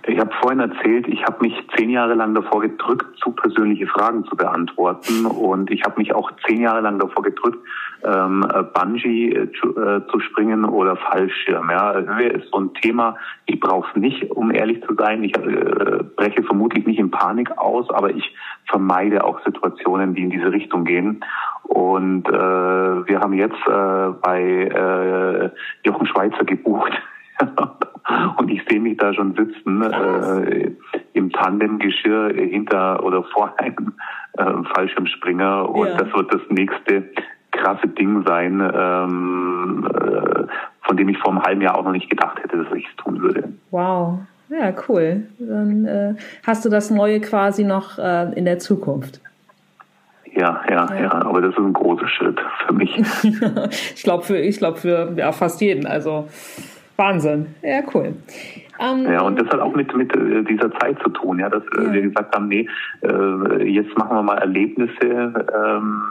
Ich habe vorhin erzählt, ich habe mich zehn Jahre lang davor gedrückt, zu persönliche Fragen zu beantworten. Und ich habe mich auch zehn Jahre lang davor gedrückt, ähm, Bungee äh, zu, äh, zu springen oder Fallschirm. Ja, Höhe ist so ein Thema, ich brauche es nicht, um ehrlich zu sein. Ich äh, breche vermutlich nicht in Panik aus, aber ich vermeide auch Situationen, die in diese Richtung gehen. Und äh, wir haben jetzt äh, bei äh, Jochen Schweizer gebucht. [laughs] Und ich sehe mich da schon sitzen äh, im Tandemgeschirr hinter oder vor einem äh, Fallschirmspringer. Und ja. das wird das nächste krasse Ding sein, ähm, äh, von dem ich vor einem halben Jahr auch noch nicht gedacht hätte, dass ich es tun würde. Wow. Ja, cool. Dann äh, hast du das Neue quasi noch äh, in der Zukunft. Ja, ja, ja, ja, aber das ist ein großer Schritt für mich. [laughs] ich glaube für, ich glaube für ja, fast jeden. Also Wahnsinn. Ja, cool. Um, ja, und das hat auch mit, mit äh, dieser Zeit zu tun, ja, dass äh, ja. wir gesagt haben, nee, äh, jetzt machen wir mal Erlebnisse, ähm,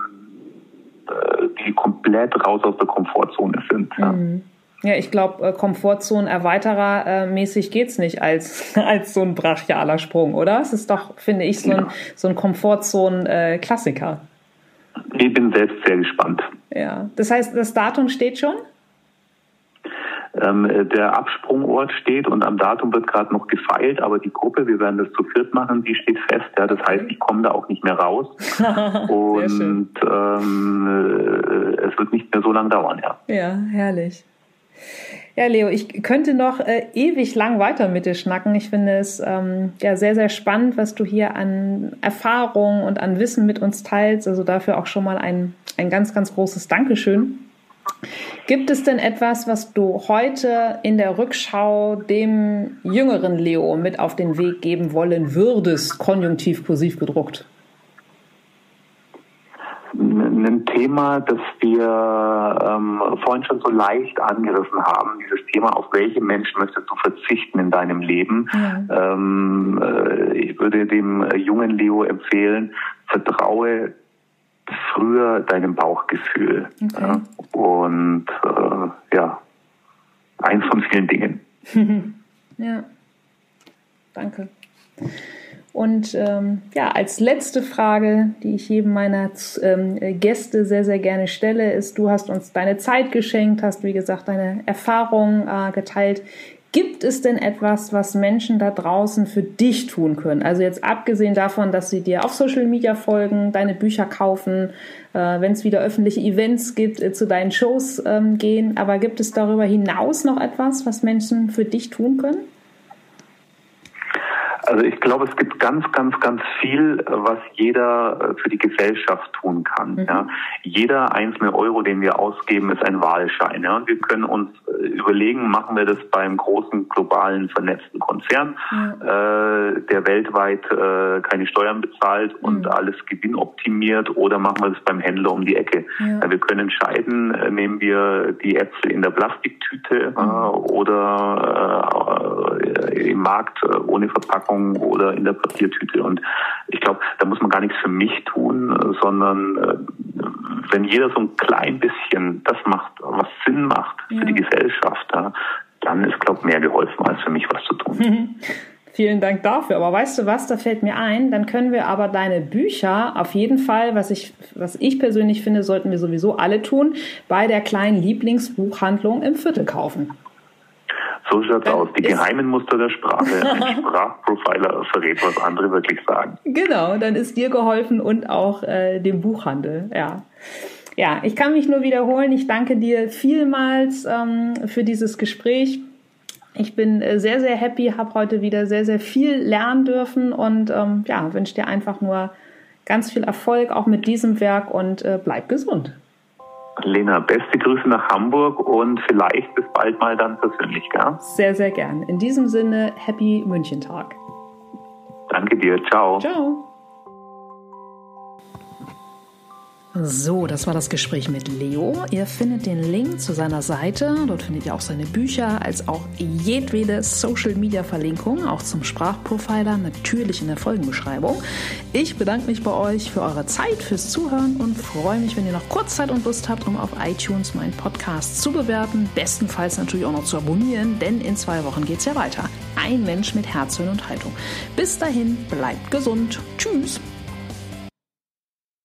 die komplett raus aus der Komfortzone sind. Ja. Mhm. Ja, ich glaube, Komfortzone-Erweiterer äh, mäßig geht's nicht als, [laughs] als so ein brachialer Sprung, oder? Es ist doch, finde ich, so ein, so ein Komfortzone-Klassiker. ich bin selbst sehr gespannt. Ja, das heißt, das Datum steht schon? Ähm, der Absprungort steht und am Datum wird gerade noch gefeilt, aber die Gruppe, wir werden das zu viert machen, die steht fest. Ja, das heißt, ich komme da auch nicht mehr raus [laughs] und ähm, äh, es wird nicht mehr so lange dauern. Ja, ja herrlich. Ja, Leo, ich könnte noch äh, ewig lang weiter mit dir schnacken. Ich finde es ähm, ja sehr, sehr spannend, was du hier an Erfahrung und an Wissen mit uns teilst. Also dafür auch schon mal ein, ein ganz, ganz großes Dankeschön. Gibt es denn etwas, was du heute in der Rückschau dem jüngeren Leo mit auf den Weg geben wollen würdest, konjunktiv kursiv gedruckt? Ein Thema, das wir ähm, vorhin schon so leicht angerissen haben, dieses Thema, auf welche Menschen möchtest du verzichten in deinem Leben. Ja. Ähm, äh, ich würde dem jungen Leo empfehlen, vertraue früher deinem Bauchgefühl. Okay. Ja, und äh, ja, eins von vielen Dingen. [laughs] ja, danke. Und ähm, ja, als letzte Frage, die ich jedem meiner ähm, Gäste sehr, sehr gerne stelle, ist, du hast uns deine Zeit geschenkt, hast, wie gesagt, deine Erfahrungen äh, geteilt. Gibt es denn etwas, was Menschen da draußen für dich tun können? Also jetzt abgesehen davon, dass sie dir auf Social Media folgen, deine Bücher kaufen, äh, wenn es wieder öffentliche Events gibt, äh, zu deinen Shows ähm, gehen. Aber gibt es darüber hinaus noch etwas, was Menschen für dich tun können? Also ich glaube, es gibt ganz, ganz, ganz viel, was jeder äh, für die Gesellschaft tun kann. Mhm. Ja. Jeder einzelne Euro, den wir ausgeben, ist ein Wahlschein. Ja. Und wir können uns äh, überlegen, machen wir das beim großen globalen vernetzten Konzern, mhm. äh, der weltweit äh, keine Steuern bezahlt und mhm. alles gewinnoptimiert, oder machen wir das beim Händler um die Ecke. Ja. wir können entscheiden, äh, nehmen wir die Äpfel in der Plastiktüte äh, mhm. oder im Markt ohne Verpackung Verpackung oder in der Papiertüte. Und ich glaube, da muss man gar nichts für mich tun, sondern äh, wenn jeder so ein klein bisschen das macht, was Sinn macht für ja. die Gesellschaft, dann ist, glaube ich, mehr geholfen, als für mich was zu tun. [laughs] Vielen Dank dafür. Aber weißt du was, da fällt mir ein, dann können wir aber deine Bücher auf jeden Fall, was ich, was ich persönlich finde, sollten wir sowieso alle tun, bei der kleinen Lieblingsbuchhandlung im Viertel kaufen. So schaut's aus. Die geheimen Muster der Sprache. [laughs] Ein Sprachprofiler verrät, was andere wirklich sagen. Genau, dann ist dir geholfen und auch äh, dem Buchhandel. Ja. Ja, ich kann mich nur wiederholen. Ich danke dir vielmals ähm, für dieses Gespräch. Ich bin äh, sehr, sehr happy, habe heute wieder sehr, sehr viel lernen dürfen und ähm, ja, wünsche dir einfach nur ganz viel Erfolg auch mit diesem Werk und äh, bleib gesund. Lena, beste Grüße nach Hamburg und vielleicht bis bald mal dann persönlich, gell? Sehr, sehr gern. In diesem Sinne, Happy München-Tag. Danke dir. Ciao. Ciao. So, das war das Gespräch mit Leo. Ihr findet den Link zu seiner Seite. Dort findet ihr auch seine Bücher, als auch jedwede Social Media Verlinkung, auch zum Sprachprofiler, natürlich in der Folgenbeschreibung. Ich bedanke mich bei euch für eure Zeit, fürs Zuhören und freue mich, wenn ihr noch kurz Zeit und Lust habt, um auf iTunes meinen Podcast zu bewerten. Bestenfalls natürlich auch noch zu abonnieren, denn in zwei Wochen geht es ja weiter. Ein Mensch mit Herz, und Haltung. Bis dahin, bleibt gesund. Tschüss.